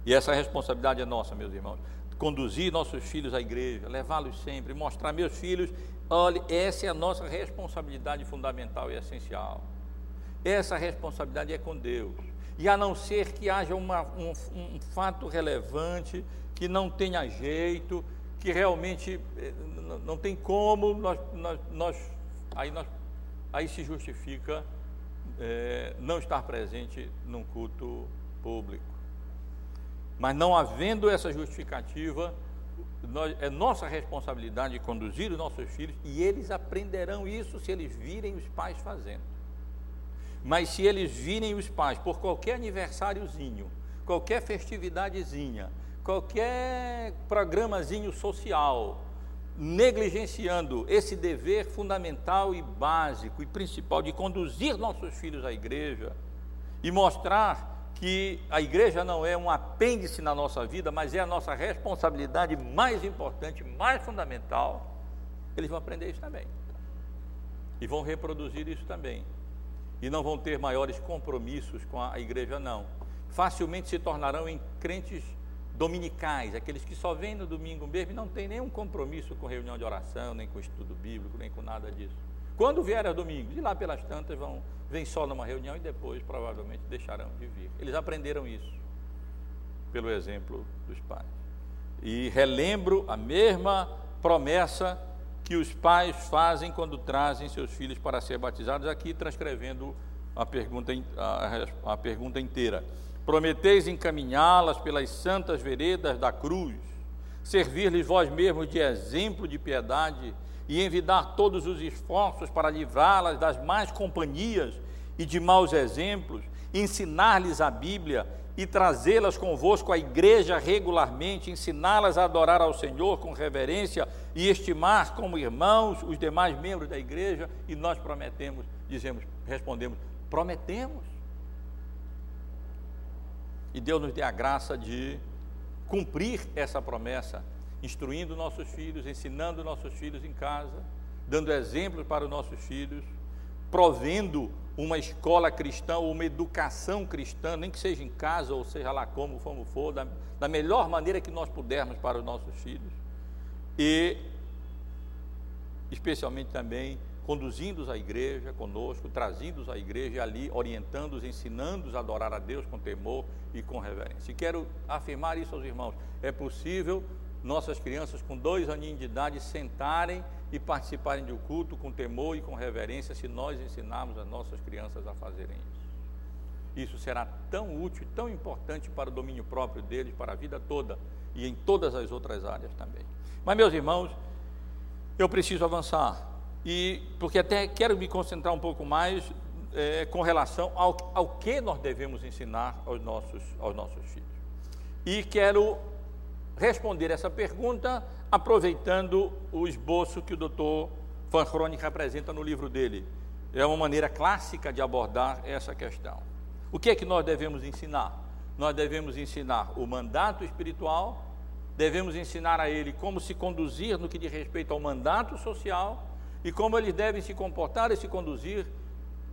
E essa responsabilidade é nossa, meus irmãos. Conduzir nossos filhos à igreja, levá-los sempre, mostrar meus filhos, olhe, essa é a nossa responsabilidade fundamental e essencial. Essa responsabilidade é com Deus. E a não ser que haja uma, um, um fato relevante, que não tenha jeito, que realmente eh, não tem como, nós, nós, nós, aí, nós aí se justifica é, não estar presente num culto público. Mas não havendo essa justificativa, nós, é nossa responsabilidade conduzir os nossos filhos e eles aprenderão isso se eles virem os pais fazendo. Mas se eles virem os pais por qualquer aniversáriozinho, qualquer festividadezinha, qualquer programazinho social, negligenciando esse dever fundamental e básico e principal de conduzir nossos filhos à igreja e mostrar que a igreja não é um apêndice na nossa vida, mas é a nossa responsabilidade mais importante, mais fundamental, eles vão aprender isso também. E vão reproduzir isso também. E não vão ter maiores compromissos com a igreja, não. Facilmente se tornarão em crentes dominicais, aqueles que só vêm no domingo mesmo e não tem nenhum compromisso com reunião de oração, nem com estudo bíblico, nem com nada disso. Quando vier a domingos, e lá pelas tantas vão, vem só numa reunião e depois provavelmente deixarão de vir. Eles aprenderam isso pelo exemplo dos pais. E relembro a mesma promessa que os pais fazem quando trazem seus filhos para ser batizados, aqui transcrevendo a pergunta, a, a pergunta inteira. Prometeis encaminhá-las pelas santas veredas da cruz, servir-lhes vós mesmos de exemplo de piedade e envidar todos os esforços para livrá-las das más companhias e de maus exemplos, ensinar-lhes a Bíblia e trazê-las convosco à igreja regularmente, ensiná-las a adorar ao Senhor com reverência e estimar como irmãos os demais membros da igreja, e nós prometemos, dizemos, respondemos, prometemos. E Deus nos dê a graça de cumprir essa promessa, instruindo nossos filhos, ensinando nossos filhos em casa, dando exemplos para os nossos filhos, provendo uma escola cristã ou uma educação cristã, nem que seja em casa ou seja lá como, como for, da, da melhor maneira que nós pudermos para os nossos filhos. E, especialmente também, conduzindo-os à igreja conosco, trazendo-os à igreja ali, orientando-os, ensinando-os a adorar a Deus com temor e com reverência. E quero afirmar isso aos irmãos: é possível nossas crianças com dois aninhos de idade sentarem e participarem do culto com temor e com reverência, se nós ensinarmos as nossas crianças a fazerem isso. Isso será tão útil, tão importante para o domínio próprio deles, para a vida toda e em todas as outras áreas também. Mas, meus irmãos, eu preciso avançar, e porque até quero me concentrar um pouco mais é, com relação ao, ao que nós devemos ensinar aos nossos, aos nossos filhos. E quero responder essa pergunta aproveitando o esboço que o doutor Van Kronik apresenta no livro dele. É uma maneira clássica de abordar essa questão. O que é que nós devemos ensinar? Nós devemos ensinar o mandato espiritual, devemos ensinar a ele como se conduzir no que diz respeito ao mandato social e como eles devem se comportar e se conduzir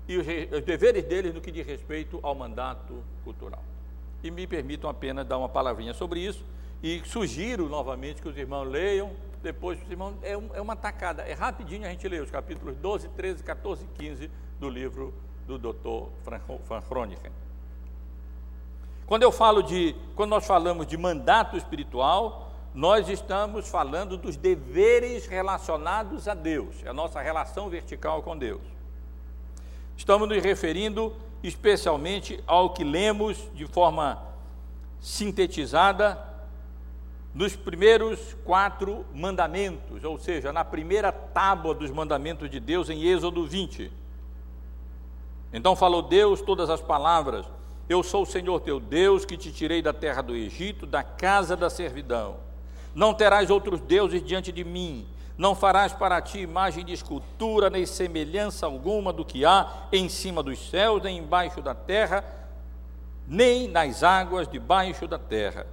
e os, os deveres deles no que diz respeito ao mandato cultural. E me permitam apenas dar uma palavrinha sobre isso e sugiro novamente que os irmãos leiam, depois os irmãos, é, um, é uma tacada, é rapidinho a gente lê os capítulos 12, 13, 14 e 15 do livro do Dr. Van Groningen. Quando eu falo de, quando nós falamos de mandato espiritual, nós estamos falando dos deveres relacionados a Deus, é a nossa relação vertical com Deus. Estamos nos referindo especialmente ao que lemos de forma sintetizada nos primeiros quatro mandamentos, ou seja, na primeira tábua dos mandamentos de Deus em Êxodo 20. Então falou Deus todas as palavras: Eu sou o Senhor teu Deus que te tirei da terra do Egito, da casa da servidão. Não terás outros deuses diante de mim. Não farás para ti imagem de escultura, nem semelhança alguma do que há em cima dos céus, nem embaixo da terra, nem nas águas debaixo da terra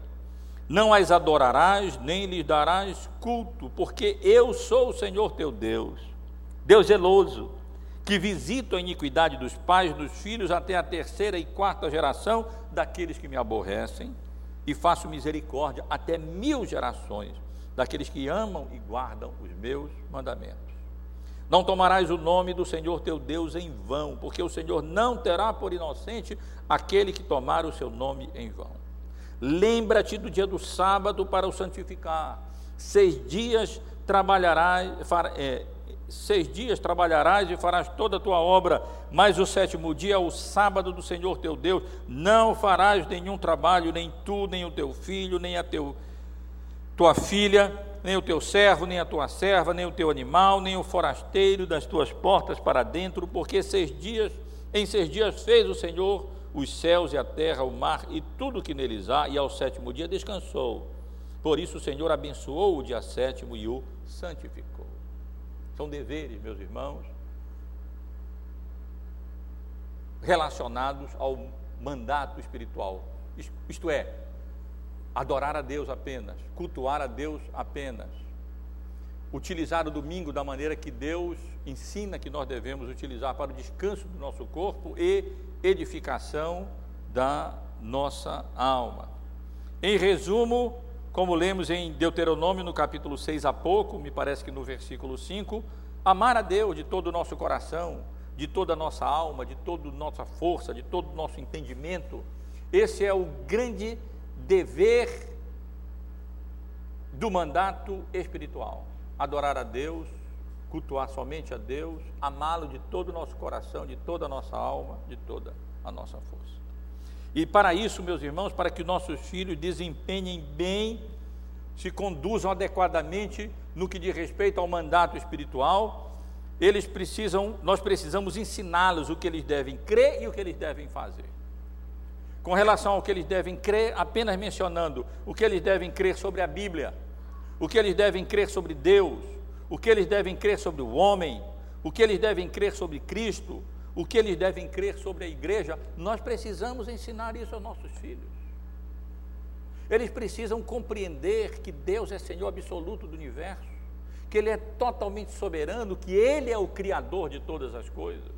não as adorarás, nem lhes darás culto, porque eu sou o Senhor teu Deus, Deus zeloso, que visito a iniquidade dos pais dos filhos até a terceira e quarta geração daqueles que me aborrecem, e faço misericórdia até mil gerações daqueles que amam e guardam os meus mandamentos. Não tomarás o nome do Senhor teu Deus em vão, porque o Senhor não terá por inocente aquele que tomar o seu nome em vão. Lembra-te do dia do sábado para o santificar. Seis dias trabalharás, far, é, seis dias trabalharás e farás toda a tua obra, mas o sétimo dia é o sábado do Senhor teu Deus. Não farás nenhum trabalho, nem tu, nem o teu filho, nem a teu, tua filha, nem o teu servo, nem a tua serva, nem o teu animal, nem o forasteiro das tuas portas para dentro, porque seis dias, em seis dias fez o Senhor os céus e a terra, o mar e tudo que neles há, e ao sétimo dia descansou. Por isso o Senhor abençoou o dia sétimo e o santificou. São deveres, meus irmãos, relacionados ao mandato espiritual. Isto é, adorar a Deus apenas, cultuar a Deus apenas, utilizar o domingo da maneira que Deus ensina que nós devemos utilizar para o descanso do nosso corpo e edificação da nossa alma. Em resumo, como lemos em Deuteronômio no capítulo 6 há pouco, me parece que no versículo 5, Amar a Deus de todo o nosso coração, de toda a nossa alma, de toda a nossa força, de todo o nosso entendimento. Esse é o grande dever do mandato espiritual. Adorar a Deus, cultuar somente a Deus, amá-lo de todo o nosso coração, de toda a nossa alma, de toda a nossa força. E para isso, meus irmãos, para que nossos filhos desempenhem bem, se conduzam adequadamente no que diz respeito ao mandato espiritual, eles precisam, nós precisamos ensiná-los o que eles devem crer e o que eles devem fazer. Com relação ao que eles devem crer, apenas mencionando o que eles devem crer sobre a Bíblia, o que eles devem crer sobre Deus, o que eles devem crer sobre o homem, o que eles devem crer sobre Cristo, o que eles devem crer sobre a igreja, nós precisamos ensinar isso aos nossos filhos. Eles precisam compreender que Deus é Senhor absoluto do universo, que Ele é totalmente soberano, que Ele é o Criador de todas as coisas,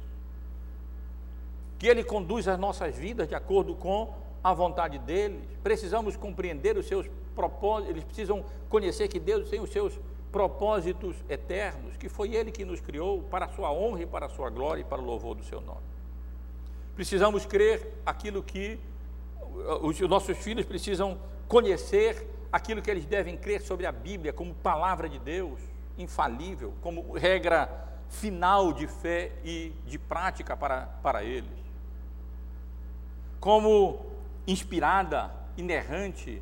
que Ele conduz as nossas vidas de acordo com a vontade dEle. Precisamos compreender os seus propósitos, eles precisam conhecer que Deus tem os seus propósitos eternos, que foi Ele que nos criou para a sua honra e para a sua glória e para o louvor do seu nome. Precisamos crer aquilo que os nossos filhos precisam conhecer aquilo que eles devem crer sobre a Bíblia como palavra de Deus, infalível, como regra final de fé e de prática para, para eles. Como inspirada, inerrante,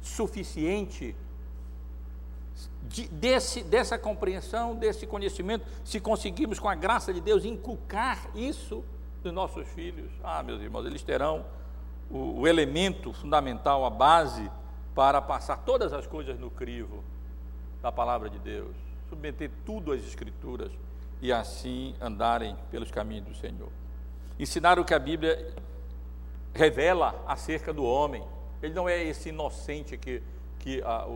suficiente de, desse, dessa compreensão, desse conhecimento, se conseguirmos, com a graça de Deus, inculcar isso nos nossos filhos, ah, meus irmãos, eles terão o, o elemento fundamental, a base para passar todas as coisas no crivo da palavra de Deus, submeter tudo às Escrituras e assim andarem pelos caminhos do Senhor. Ensinar o que a Bíblia revela acerca do homem. Ele não é esse inocente que, que a,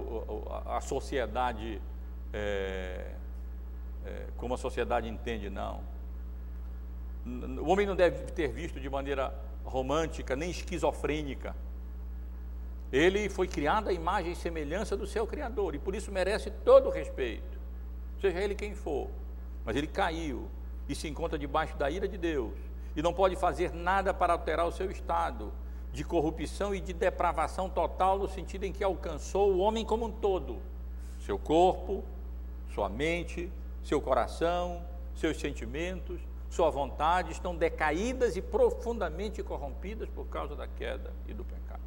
a, a sociedade, é, é, como a sociedade entende, não. O homem não deve ter visto de maneira romântica, nem esquizofrênica. Ele foi criado à imagem e semelhança do seu Criador e por isso merece todo o respeito, seja ele quem for. Mas ele caiu e se encontra debaixo da ira de Deus e não pode fazer nada para alterar o seu estado de corrupção e de depravação total, no sentido em que alcançou o homem como um todo: seu corpo, sua mente, seu coração, seus sentimentos, sua vontade estão decaídas e profundamente corrompidas por causa da queda e do pecado.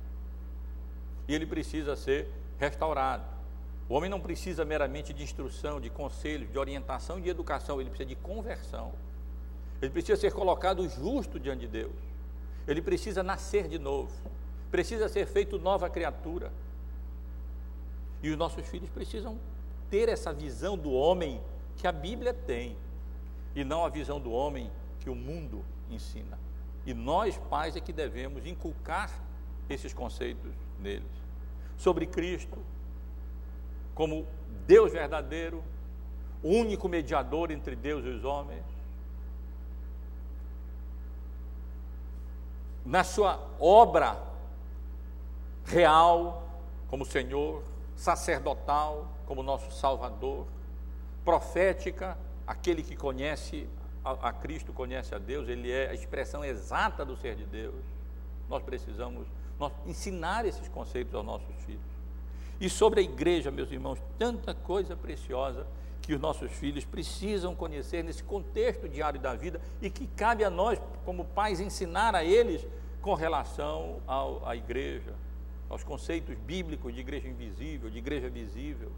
E ele precisa ser restaurado. O homem não precisa meramente de instrução, de conselho, de orientação, de educação, ele precisa de conversão. Ele precisa ser colocado justo diante de Deus. Ele precisa nascer de novo. Precisa ser feito nova criatura. E os nossos filhos precisam ter essa visão do homem que a Bíblia tem e não a visão do homem que o mundo ensina. E nós, pais, é que devemos inculcar esses conceitos neles. Sobre Cristo, como Deus verdadeiro, o único mediador entre Deus e os homens. Na sua obra real, como Senhor, sacerdotal, como nosso Salvador, profética, aquele que conhece a, a, Cristo, conhece a Deus, ele é a expressão exata do ser de Deus. Nós precisamos nós, ensinar esses conceitos aos nossos filhos. E sobre a igreja, meus irmãos, tanta coisa preciosa que os nossos filhos precisam conhecer nesse contexto diário da vida e que cabe a nós, como pais, ensinar a eles com relação ao, à igreja, aos conceitos bíblicos de igreja invisível, de igreja visível,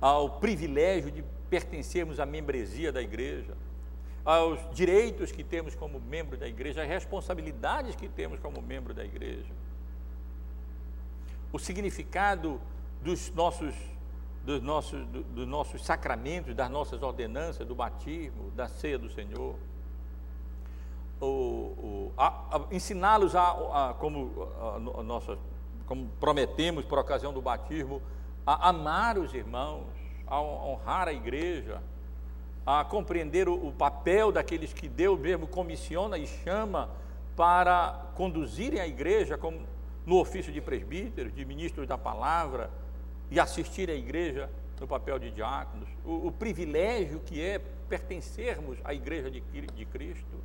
ao privilégio de pertencermos à membresia da igreja, aos direitos que temos como membro da igreja, às responsabilidades que temos como membro da igreja. O significado dos nossos, dos nossos, dos nossos sacramentos, das nossas ordenanças, do batismo, da ceia do Senhor. Ensiná-los a, a, como, a, a nossa, como prometemos por ocasião do batismo, a amar os irmãos, a honrar a igreja, a compreender o, o papel daqueles que Deus mesmo comissiona e chama para conduzirem a igreja como no ofício de presbíteros, de ministros da palavra e assistir à igreja no papel de diáconos, o, o privilégio que é pertencermos à igreja de, de Cristo,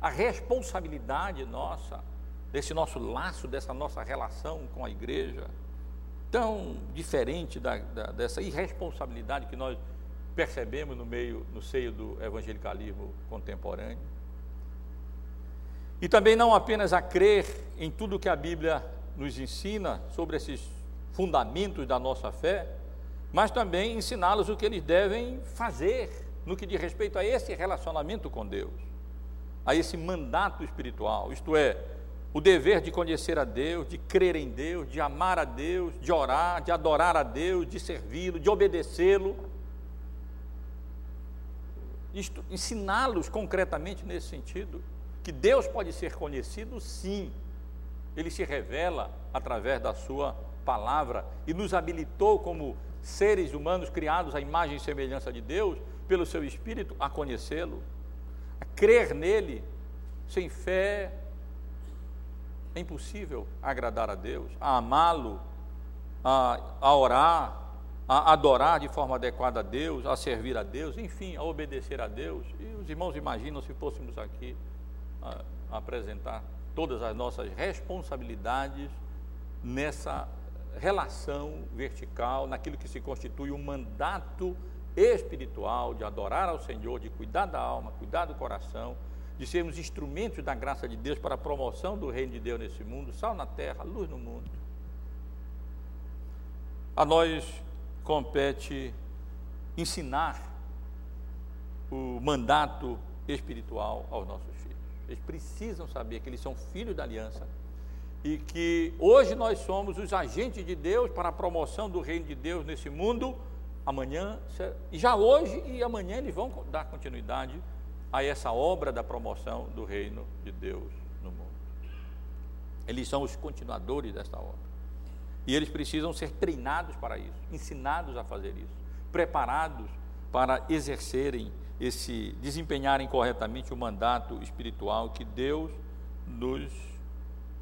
a responsabilidade nossa, desse nosso laço, dessa nossa relação com a igreja, tão diferente da, da, dessa irresponsabilidade que nós percebemos no meio, no seio do evangelicalismo contemporâneo. E também não apenas a crer em tudo que a Bíblia nos ensina sobre esses fundamentos da nossa fé, mas também ensiná-los o que eles devem fazer no que diz respeito a esse relacionamento com Deus, a esse mandato espiritual, isto é, o dever de conhecer a Deus, de crer em Deus, de amar a Deus, de orar, de adorar a Deus, de servi-lo, de obedecê-lo. Ensiná-los concretamente nesse sentido, que Deus pode ser conhecido, sim, ele se revela através da sua palavra e nos habilitou como seres humanos criados à imagem e semelhança de Deus, pelo seu espírito, a conhecê-lo, a crer nele. Sem fé é impossível agradar a Deus, a amá-lo, a, a orar, a adorar de forma adequada a Deus, a servir a Deus, enfim, a obedecer a Deus. E os irmãos imaginam se fôssemos aqui a, a apresentar todas as nossas responsabilidades nessa relação vertical, naquilo que se constitui um mandato espiritual de adorar ao Senhor, de cuidar da alma, cuidar do coração, de sermos instrumentos da graça de Deus para a promoção do reino de Deus nesse mundo, sal na terra, luz no mundo. A nós compete ensinar o mandato espiritual aos nossos filhos. Eles precisam saber que eles são filhos da aliança e que hoje nós somos os agentes de Deus para a promoção do reino de Deus nesse mundo. Amanhã, e já hoje e amanhã eles vão dar continuidade a essa obra da promoção do reino de Deus no mundo. Eles são os continuadores desta obra. E eles precisam ser treinados para isso, ensinados a fazer isso, preparados para exercerem esse, desempenharem corretamente o mandato espiritual que Deus nos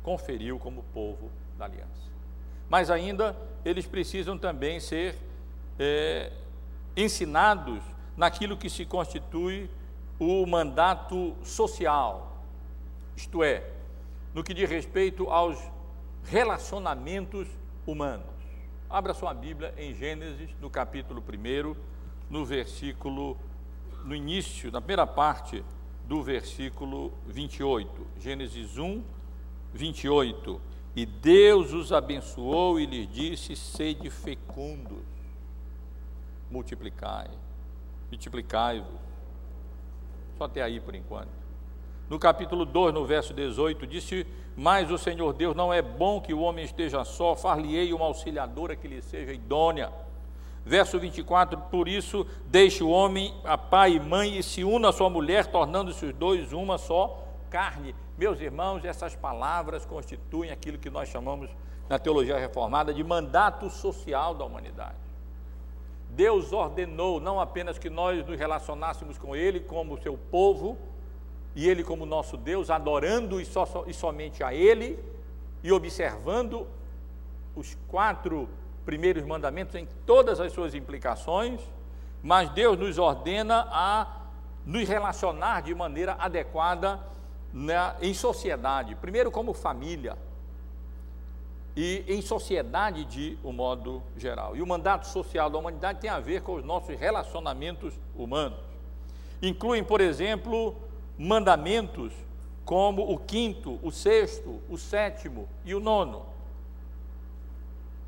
conferiu como povo da aliança. Mas ainda eles precisam também ser é, ensinados naquilo que se constitui o mandato social, isto é, no que diz respeito aos relacionamentos humanos. Abra sua Bíblia em Gênesis, no capítulo 1, no versículo, no início, na primeira parte do versículo 28. Gênesis 1, 28. E Deus os abençoou e lhes disse: Sede fecundos, multiplicai, multiplicai-vos. Só até aí por enquanto. No capítulo 2, no verso 18, disse: Mas o Senhor Deus não é bom que o homem esteja só, far-lhe-ei uma auxiliadora que lhe seja idônea. Verso 24: Por isso, deixe o homem a pai e mãe e se una à sua mulher, tornando-se os dois uma só carne. Meus irmãos, essas palavras constituem aquilo que nós chamamos na teologia reformada de mandato social da humanidade. Deus ordenou não apenas que nós nos relacionássemos com Ele como seu povo, e Ele como nosso Deus, adorando e, só, e somente a Ele, e observando os quatro primeiros mandamentos em todas as suas implicações, mas Deus nos ordena a nos relacionar de maneira adequada na, em sociedade, primeiro como família e em sociedade de um modo geral. E o mandato social da humanidade tem a ver com os nossos relacionamentos humanos. Incluem, por exemplo, mandamentos como o quinto, o sexto, o sétimo e o nono,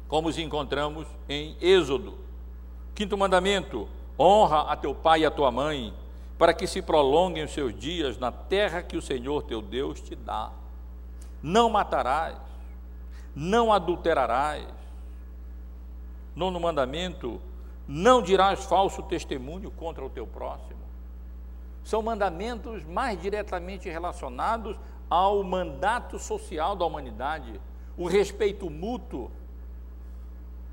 como os encontramos em Êxodo. Quinto mandamento: honra a teu pai e a tua mãe, para que se prolonguem os seus dias na terra que o Senhor teu Deus te dá. Não matarás, não adulterarás. Nono mandamento: não dirás falso testemunho contra o teu próximo. São mandamentos mais diretamente relacionados ao mandato social da humanidade, o respeito mútuo,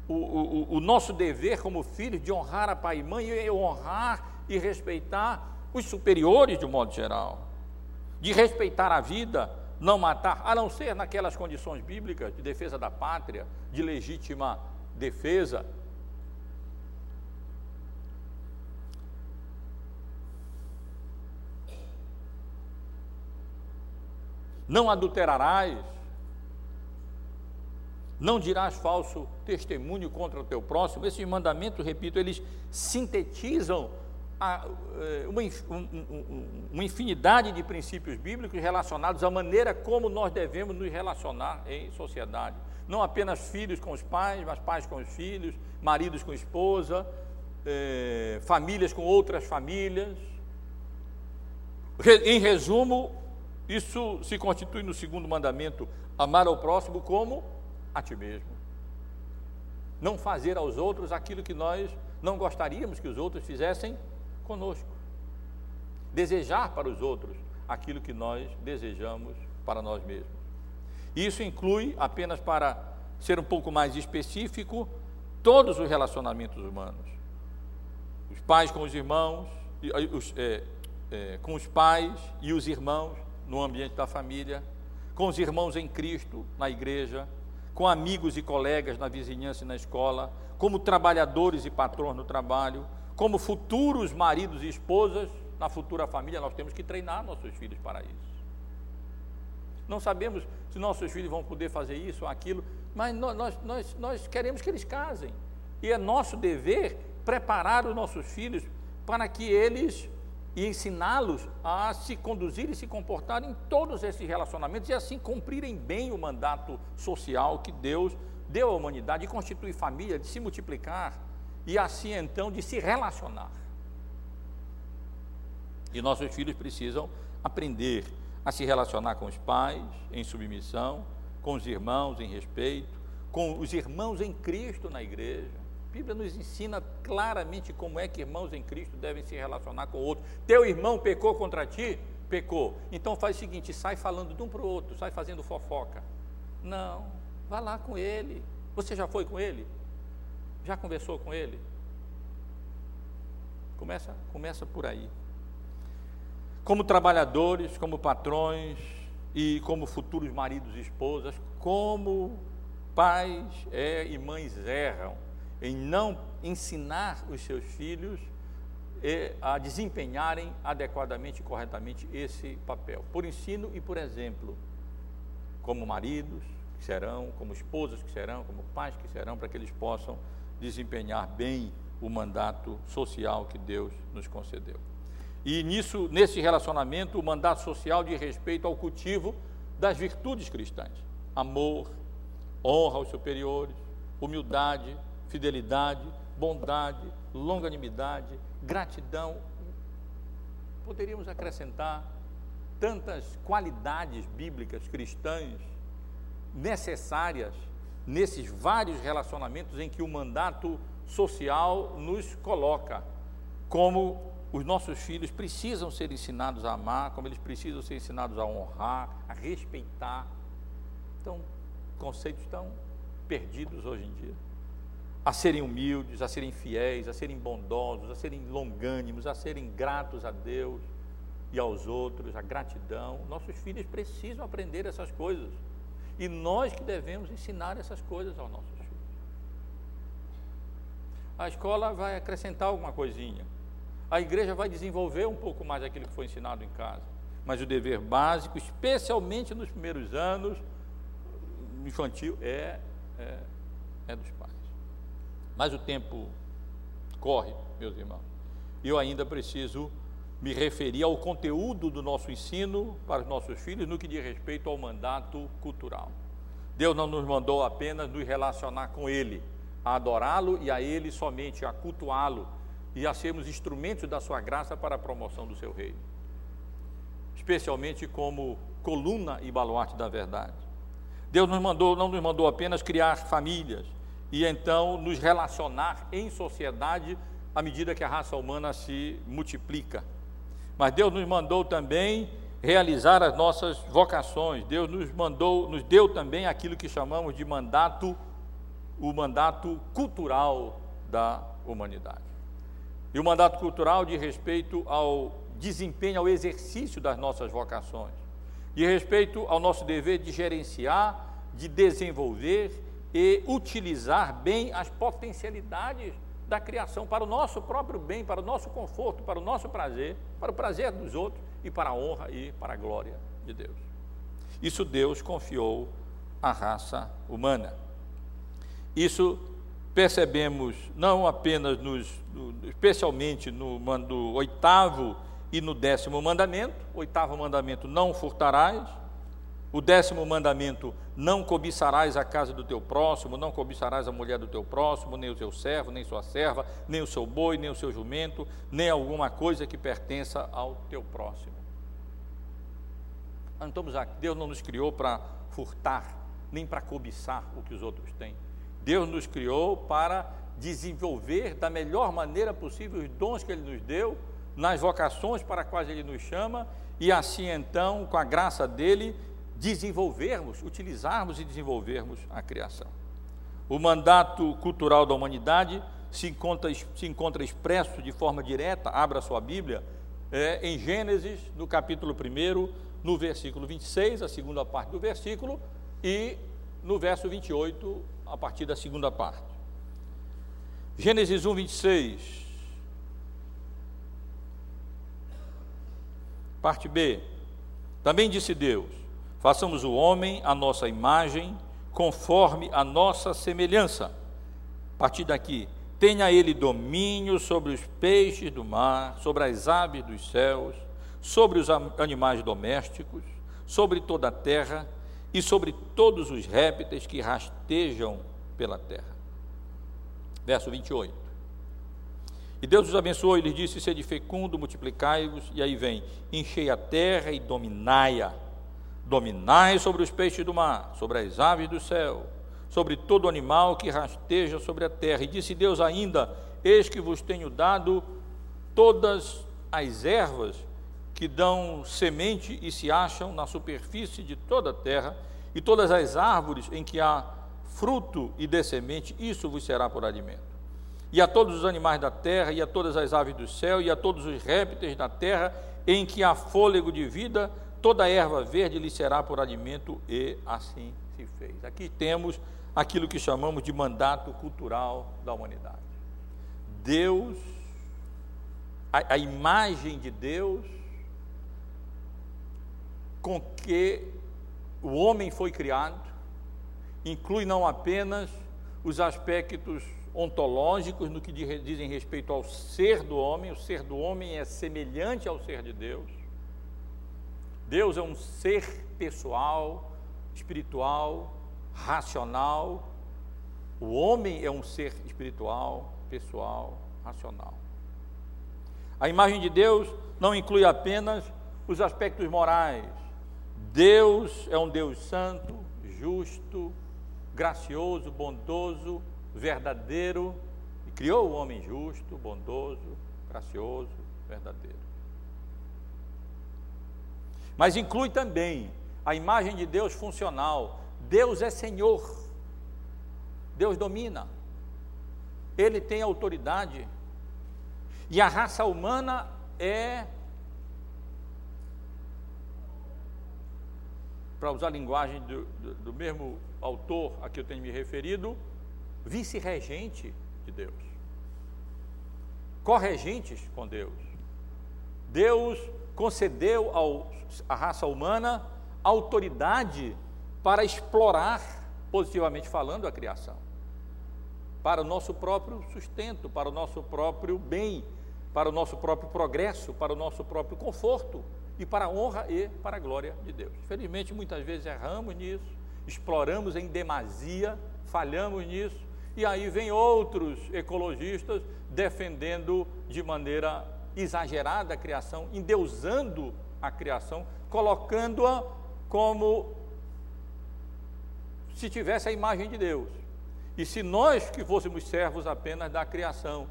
o, o, o nosso dever como filhos de honrar a pai e mãe e honrar e respeitar os superiores de um modo geral, de respeitar a vida, não matar, a não ser naquelas condições bíblicas de defesa da pátria, de legítima defesa. Não adulterarás, não dirás falso testemunho contra o teu próximo. Esses mandamentos, repito, eles sintetizam uma, uma infinidade de princípios bíblicos relacionados à maneira como nós devemos nos relacionar em sociedade. Não apenas filhos com os pais, mas pais com os filhos, maridos com esposa, eh, famílias com outras famílias. Em resumo, isso se constitui no segundo mandamento: amar ao próximo como a ti mesmo. Não fazer aos outros aquilo que nós não gostaríamos que os outros fizessem conosco. Desejar para os outros aquilo que nós desejamos para nós mesmos. Isso inclui, apenas para ser um pouco mais específico, todos os relacionamentos humanos. Os pais com os irmãos, os, é, é, com os pais e os irmãos no ambiente da família, com os irmãos em Cristo na igreja, com amigos e colegas na vizinhança e na escola, como trabalhadores e patrões no trabalho, como futuros maridos e esposas na futura família, nós temos que treinar nossos filhos para isso. Não sabemos se nossos filhos vão poder fazer isso ou aquilo, mas nós, nós, nós queremos que eles casem. E é nosso dever preparar os nossos filhos para que eles e ensiná-los a se conduzir e se comportar em todos esses relacionamentos e assim cumprirem bem o mandato social que Deus deu à humanidade de constituir família, de se multiplicar e assim então de se relacionar. E nossos filhos precisam aprender a se relacionar com os pais em submissão, com os irmãos em respeito, com os irmãos em Cristo na igreja Bíblia nos ensina claramente como é que irmãos em Cristo devem se relacionar com o outro. Teu irmão pecou contra ti? Pecou. Então faz o seguinte: sai falando de um para o outro, sai fazendo fofoca. Não, vá lá com ele. Você já foi com ele? Já conversou com ele? Começa, começa por aí. Como trabalhadores, como patrões e como futuros maridos e esposas, como pais é, e mães erram em não ensinar os seus filhos a desempenharem adequadamente e corretamente esse papel, por ensino e por exemplo, como maridos que serão, como esposas que serão, como pais que serão, para que eles possam desempenhar bem o mandato social que Deus nos concedeu. E nisso, nesse relacionamento, o mandato social de respeito ao cultivo das virtudes cristãs: amor, honra aos superiores, humildade, fidelidade, bondade, longanimidade, gratidão. Poderíamos acrescentar tantas qualidades bíblicas cristãs necessárias nesses vários relacionamentos em que o mandato social nos coloca, como os nossos filhos precisam ser ensinados a amar, como eles precisam ser ensinados a honrar, a respeitar. Então, conceitos tão perdidos hoje em dia a serem humildes, a serem fiéis, a serem bondosos, a serem longânimos, a serem gratos a Deus e aos outros, a gratidão. Nossos filhos precisam aprender essas coisas. E nós que devemos ensinar essas coisas aos nossos filhos. A escola vai acrescentar alguma coisinha. A igreja vai desenvolver um pouco mais aquilo que foi ensinado em casa. Mas o dever básico, especialmente nos primeiros anos, infantil, é, é, é dos pais. Mas o tempo corre, meus irmãos. E eu ainda preciso me referir ao conteúdo do nosso ensino para os nossos filhos no que diz respeito ao mandato cultural. Deus não nos mandou apenas nos relacionar com Ele, a adorá-lo e a Ele somente, a cultuá-lo e a sermos instrumentos da Sua graça para a promoção do Seu reino, especialmente como coluna e baluarte da verdade. Deus nos mandou, não nos mandou apenas criar famílias, e então nos relacionar em sociedade à medida que a raça humana se multiplica. Mas Deus nos mandou também realizar as nossas vocações. Deus nos mandou, nos deu também aquilo que chamamos de mandato, o mandato cultural da humanidade. E o mandato cultural de respeito ao desempenho, ao exercício das nossas vocações, de respeito ao nosso dever de gerenciar, de desenvolver e utilizar bem as potencialidades da criação para o nosso próprio bem, para o nosso conforto, para o nosso prazer, para o prazer dos outros e para a honra e para a glória de Deus. Isso Deus confiou à raça humana. Isso percebemos não apenas nos, especialmente no, no oitavo e no décimo mandamento. Oitavo mandamento: não furtarás. O décimo mandamento: não cobiçarás a casa do teu próximo, não cobiçarás a mulher do teu próximo, nem o teu servo, nem sua serva, nem o seu boi, nem o seu jumento, nem alguma coisa que pertença ao teu próximo. Não Deus não nos criou para furtar, nem para cobiçar o que os outros têm. Deus nos criou para desenvolver da melhor maneira possível os dons que Ele nos deu, nas vocações para quais Ele nos chama, e assim então, com a graça dele, desenvolvermos, utilizarmos e desenvolvermos a criação. O mandato cultural da humanidade se encontra, se encontra expresso de forma direta, abra sua Bíblia, é, em Gênesis, no capítulo 1, no versículo 26, a segunda parte do versículo, e no verso 28, a partir da segunda parte. Gênesis 1, 26. Parte B. Também disse Deus: Façamos o homem a nossa imagem, conforme a nossa semelhança. A partir daqui, tenha ele domínio sobre os peixes do mar, sobre as aves dos céus, sobre os animais domésticos, sobre toda a terra e sobre todos os répteis que rastejam pela terra. Verso 28. E Deus os abençoou e lhes disse: Sede fecundo, multiplicai-vos, e aí vem: enchei a terra e dominai-a. Dominai sobre os peixes do mar, sobre as aves do céu, sobre todo animal que rasteja sobre a terra. E disse Deus ainda: Eis que vos tenho dado todas as ervas que dão semente e se acham na superfície de toda a terra, e todas as árvores em que há fruto e de semente, isso vos será por alimento. E a todos os animais da terra, e a todas as aves do céu, e a todos os répteis da terra, em que há fôlego de vida, toda erva verde lhe será por alimento, e assim se fez. Aqui temos aquilo que chamamos de mandato cultural da humanidade. Deus, a, a imagem de Deus com que o homem foi criado, inclui não apenas os aspectos ontológicos no que dizem respeito ao ser do homem, o ser do homem é semelhante ao ser de Deus. Deus é um ser pessoal, espiritual, racional. O homem é um ser espiritual, pessoal, racional. A imagem de Deus não inclui apenas os aspectos morais, Deus é um Deus santo, justo, gracioso, bondoso, verdadeiro, e criou o homem justo, bondoso, gracioso, verdadeiro. Mas inclui também a imagem de Deus funcional. Deus é Senhor. Deus domina. Ele tem autoridade. E a raça humana é para usar a linguagem do, do, do mesmo autor a que eu tenho me referido, vice-regente de Deus. Corregentes com Deus. Deus concedeu à raça humana autoridade para explorar, positivamente falando, a criação. Para o nosso próprio sustento, para o nosso próprio bem, para o nosso próprio progresso, para o nosso próprio conforto e para a honra e para a glória de Deus. Felizmente, muitas vezes erramos nisso, exploramos em demasia, falhamos nisso, e aí vem outros ecologistas defendendo de maneira exagerada a criação, endeusando a criação, colocando-a como se tivesse a imagem de Deus. E se nós que fôssemos servos apenas da criação,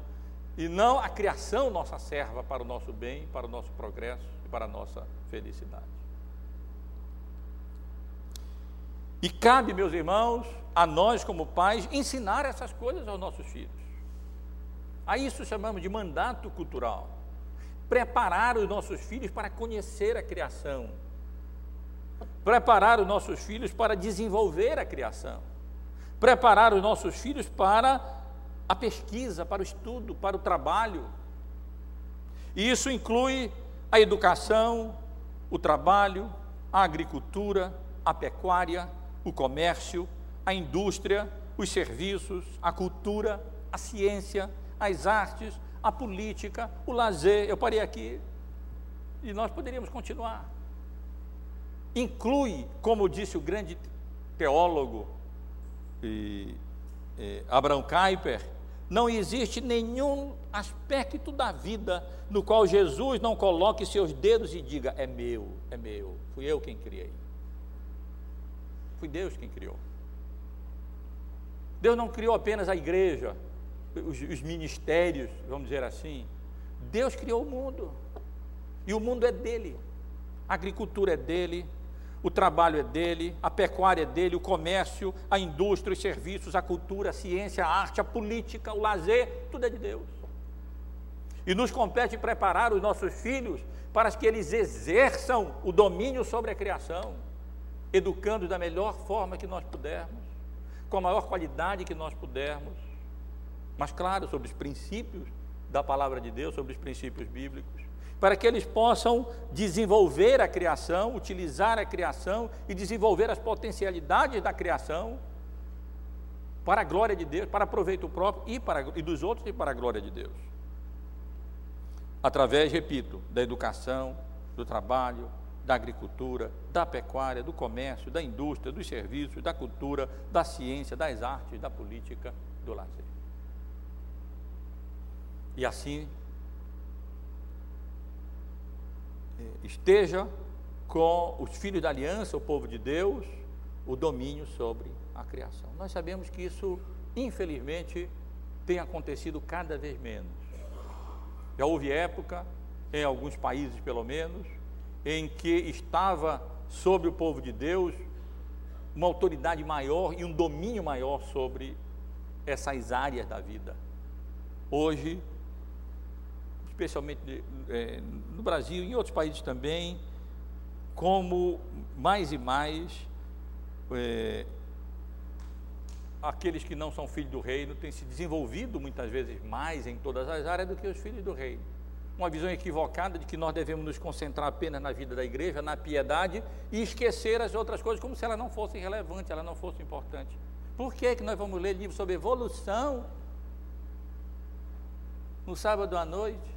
e não a criação nossa serva para o nosso bem, para o nosso progresso, e para a nossa felicidade. E cabe, meus irmãos, a nós como pais ensinar essas coisas aos nossos filhos. A isso chamamos de mandato cultural. Preparar os nossos filhos para conhecer a criação. Preparar os nossos filhos para desenvolver a criação. Preparar os nossos filhos para a pesquisa, para o estudo, para o trabalho. E isso inclui a educação, o trabalho, a agricultura, a pecuária, o comércio, a indústria, os serviços, a cultura, a ciência, as artes, a política, o lazer. Eu parei aqui e nós poderíamos continuar. Inclui, como disse o grande teólogo e, e, Abraham Kuyper, não existe nenhum aspecto da vida no qual Jesus não coloque seus dedos e diga: é meu, é meu, fui eu quem criei. Foi Deus quem criou. Deus não criou apenas a igreja, os, os ministérios, vamos dizer assim. Deus criou o mundo. E o mundo é dele. A agricultura é dele, o trabalho é dele, a pecuária é dele, o comércio, a indústria, os serviços, a cultura, a ciência, a arte, a política, o lazer, tudo é de Deus. E nos compete preparar os nossos filhos para que eles exerçam o domínio sobre a criação, educando da melhor forma que nós pudermos, com a maior qualidade que nós pudermos, mas claro, sobre os princípios da palavra de Deus, sobre os princípios bíblicos para que eles possam desenvolver a criação, utilizar a criação e desenvolver as potencialidades da criação para a glória de Deus, para proveito próprio e, para, e dos outros e para a glória de Deus. Através, repito, da educação, do trabalho, da agricultura, da pecuária, do comércio, da indústria, dos serviços, da cultura, da ciência, das artes, da política, do lazer. E assim esteja com os filhos da aliança, o povo de Deus, o domínio sobre a criação. Nós sabemos que isso, infelizmente, tem acontecido cada vez menos. Já houve época, em alguns países pelo menos, em que estava sobre o povo de Deus uma autoridade maior e um domínio maior sobre essas áreas da vida. Hoje, especialmente é, no Brasil e em outros países também, como mais e mais é, aqueles que não são filhos do reino têm se desenvolvido muitas vezes mais em todas as áreas do que os filhos do reino. Uma visão equivocada de que nós devemos nos concentrar apenas na vida da igreja, na piedade e esquecer as outras coisas como se elas não fossem relevantes, elas não fossem importantes. Por que, que nós vamos ler livros sobre evolução no sábado à noite?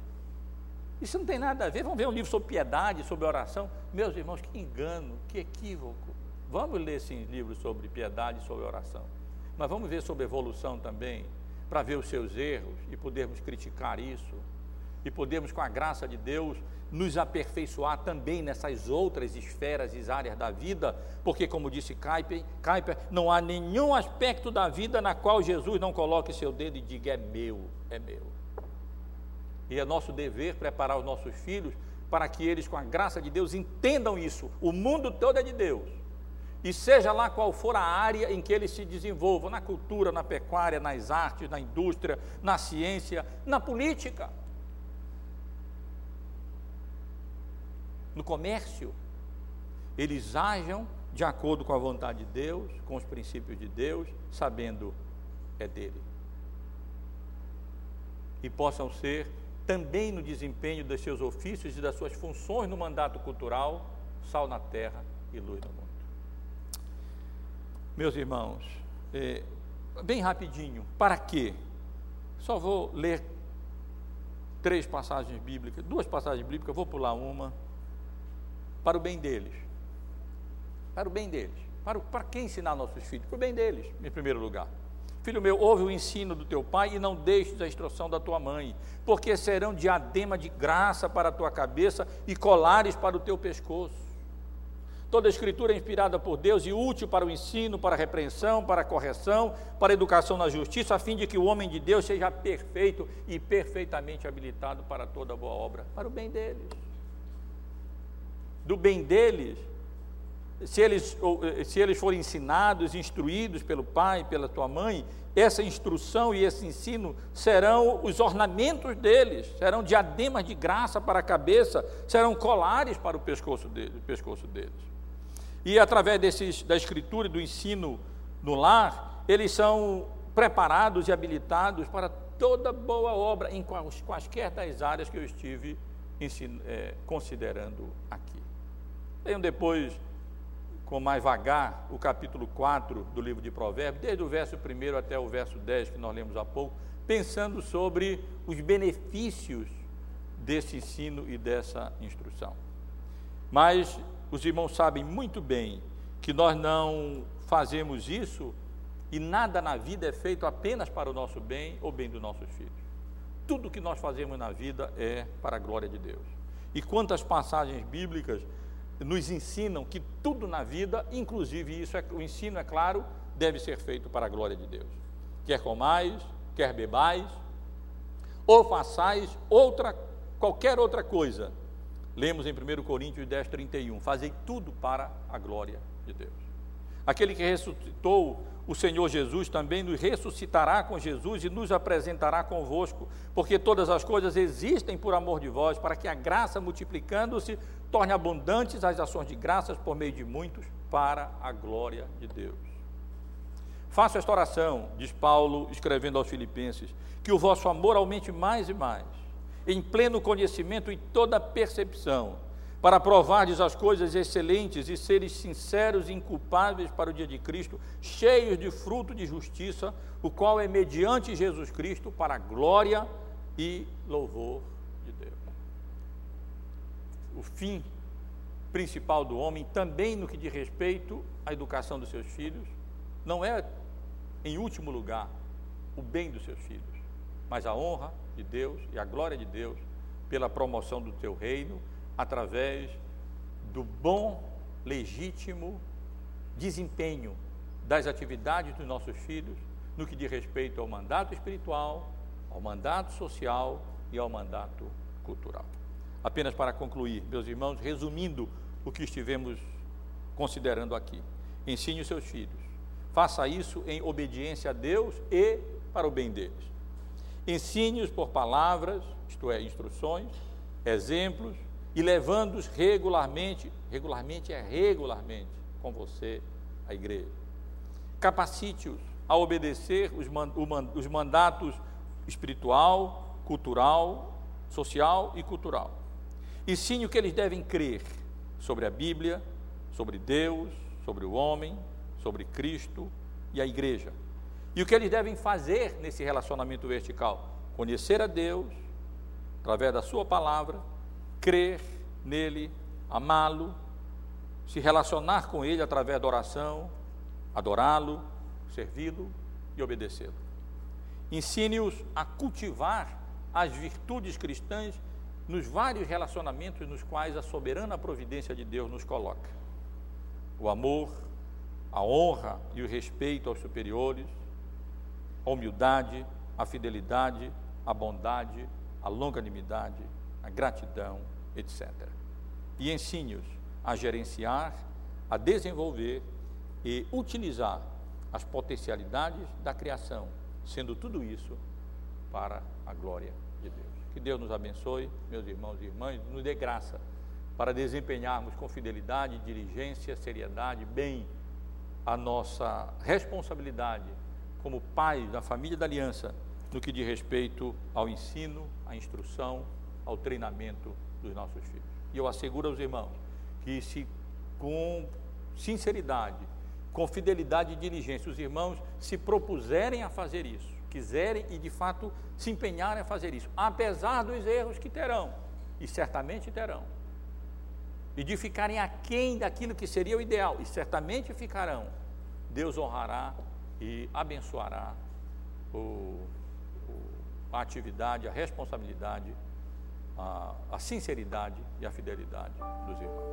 Isso não tem nada a ver. Vamos ver um livro sobre piedade, sobre oração. Meus irmãos, que engano, que equívoco. Vamos ler sim livros sobre piedade sobre oração. Mas vamos ver sobre evolução também, para ver os seus erros e podermos criticar isso. E podermos, com a graça de Deus, nos aperfeiçoar também nessas outras esferas e áreas da vida, porque, como disse Kuyper, Kuyper, não há nenhum aspecto da vida na qual Jesus não coloque seu dedo e diga: é meu, é meu. E é nosso dever preparar os nossos filhos para que eles, com a graça de Deus, entendam isso. O mundo todo é de Deus. E seja lá qual for a área em que eles se desenvolvam, na cultura, na pecuária, nas artes, na indústria, na ciência, na política, no comércio, eles ajam de acordo com a vontade de Deus, com os princípios de Deus, sabendo é dele. E possam ser também no desempenho dos seus ofícios e das suas funções no mandato cultural, sal na terra e luz no mundo. Meus irmãos, é, bem rapidinho, para quê? Só vou ler três passagens bíblicas, duas passagens bíblicas, vou pular uma, para o bem deles. Para o bem deles. Para, o, para quem ensinar nossos filhos? Para o bem deles, em primeiro lugar. Filho meu, ouve o ensino do teu pai e não deixes a instrução da tua mãe, porque serão diadema de graça para a tua cabeça e colares para o teu pescoço. Toda a escritura é inspirada por Deus e útil para o ensino, para a repreensão, para a correção, para a educação na justiça, a fim de que o homem de Deus seja perfeito e perfeitamente habilitado para toda boa obra, para o bem deles. Do bem deles se eles, eh, se eles forem ensinados, instruídos pelo pai, pela tua mãe, essa instrução e esse ensino serão os ornamentos deles, serão diademas de graça para a cabeça, serão colares para o pescoço deles. O pescoço deles. E através desses, da escritura e do ensino no lar, eles são preparados e habilitados para toda boa obra, em quaisquer das áreas que eu estive ensino, é, considerando aqui. Tenham depois com mais vagar o capítulo 4 do livro de Provérbios, desde o verso 1 até o verso 10 que nós lemos há pouco, pensando sobre os benefícios desse ensino e dessa instrução. Mas os irmãos sabem muito bem que nós não fazemos isso e nada na vida é feito apenas para o nosso bem ou bem dos nossos filhos. Tudo que nós fazemos na vida é para a glória de Deus. E quantas passagens bíblicas nos ensinam que tudo na vida, inclusive isso, é, o ensino, é claro, deve ser feito para a glória de Deus. Quer comais, quer bebais, ou façais outra, qualquer outra coisa. Lemos em 1 Coríntios 10, 31, fazei tudo para a glória de Deus. Aquele que ressuscitou o Senhor Jesus também nos ressuscitará com Jesus e nos apresentará convosco, porque todas as coisas existem por amor de vós, para que a graça, multiplicando-se, torne abundantes as ações de graças por meio de muitos, para a glória de Deus. Faço esta oração, diz Paulo, escrevendo aos Filipenses, que o vosso amor aumente mais e mais, em pleno conhecimento e toda percepção para provardes as coisas excelentes e seres sinceros e inculpáveis para o dia de Cristo, cheios de fruto de justiça, o qual é mediante Jesus Cristo para glória e louvor de Deus. O fim principal do homem, também no que diz respeito à educação dos seus filhos, não é, em último lugar, o bem dos seus filhos, mas a honra de Deus e a glória de Deus pela promoção do teu reino através do bom, legítimo desempenho das atividades dos nossos filhos no que diz respeito ao mandato espiritual, ao mandato social e ao mandato cultural. Apenas para concluir, meus irmãos, resumindo o que estivemos considerando aqui. Ensine os seus filhos. Faça isso em obediência a Deus e para o bem deles. Ensine-os por palavras, isto é, instruções, exemplos, e levando-os regularmente, regularmente é regularmente, com você à igreja. Capacite-os a obedecer os, os mandatos espiritual, cultural, social e cultural. Ensine o que eles devem crer sobre a Bíblia, sobre Deus, sobre o homem, sobre Cristo e a igreja. E o que eles devem fazer nesse relacionamento vertical? Conhecer a Deus através da Sua palavra crer nele, amá-lo, se relacionar com ele através da oração, adorá-lo, servi-lo e obedecê-lo. Ensine-os a cultivar as virtudes cristãs nos vários relacionamentos nos quais a soberana providência de Deus nos coloca. O amor, a honra e o respeito aos superiores, a humildade, a fidelidade, a bondade, a longanimidade, a gratidão, etc. E ensine-os a gerenciar, a desenvolver e utilizar as potencialidades da criação, sendo tudo isso para a glória de Deus. Que Deus nos abençoe, meus irmãos e irmãs, nos dê graça para desempenharmos com fidelidade, diligência, seriedade, bem a nossa responsabilidade como pais da família da aliança no que diz respeito ao ensino, à instrução, ao treinamento dos nossos filhos. E eu asseguro aos irmãos que se com sinceridade, com fidelidade e diligência, os irmãos se propuserem a fazer isso, quiserem e de fato se empenharem a fazer isso, apesar dos erros que terão, e certamente terão, e de ficarem aquém daquilo que seria o ideal, e certamente ficarão, Deus honrará e abençoará o, o, a atividade, a responsabilidade, a, a sinceridade e a fidelidade dos irmãos.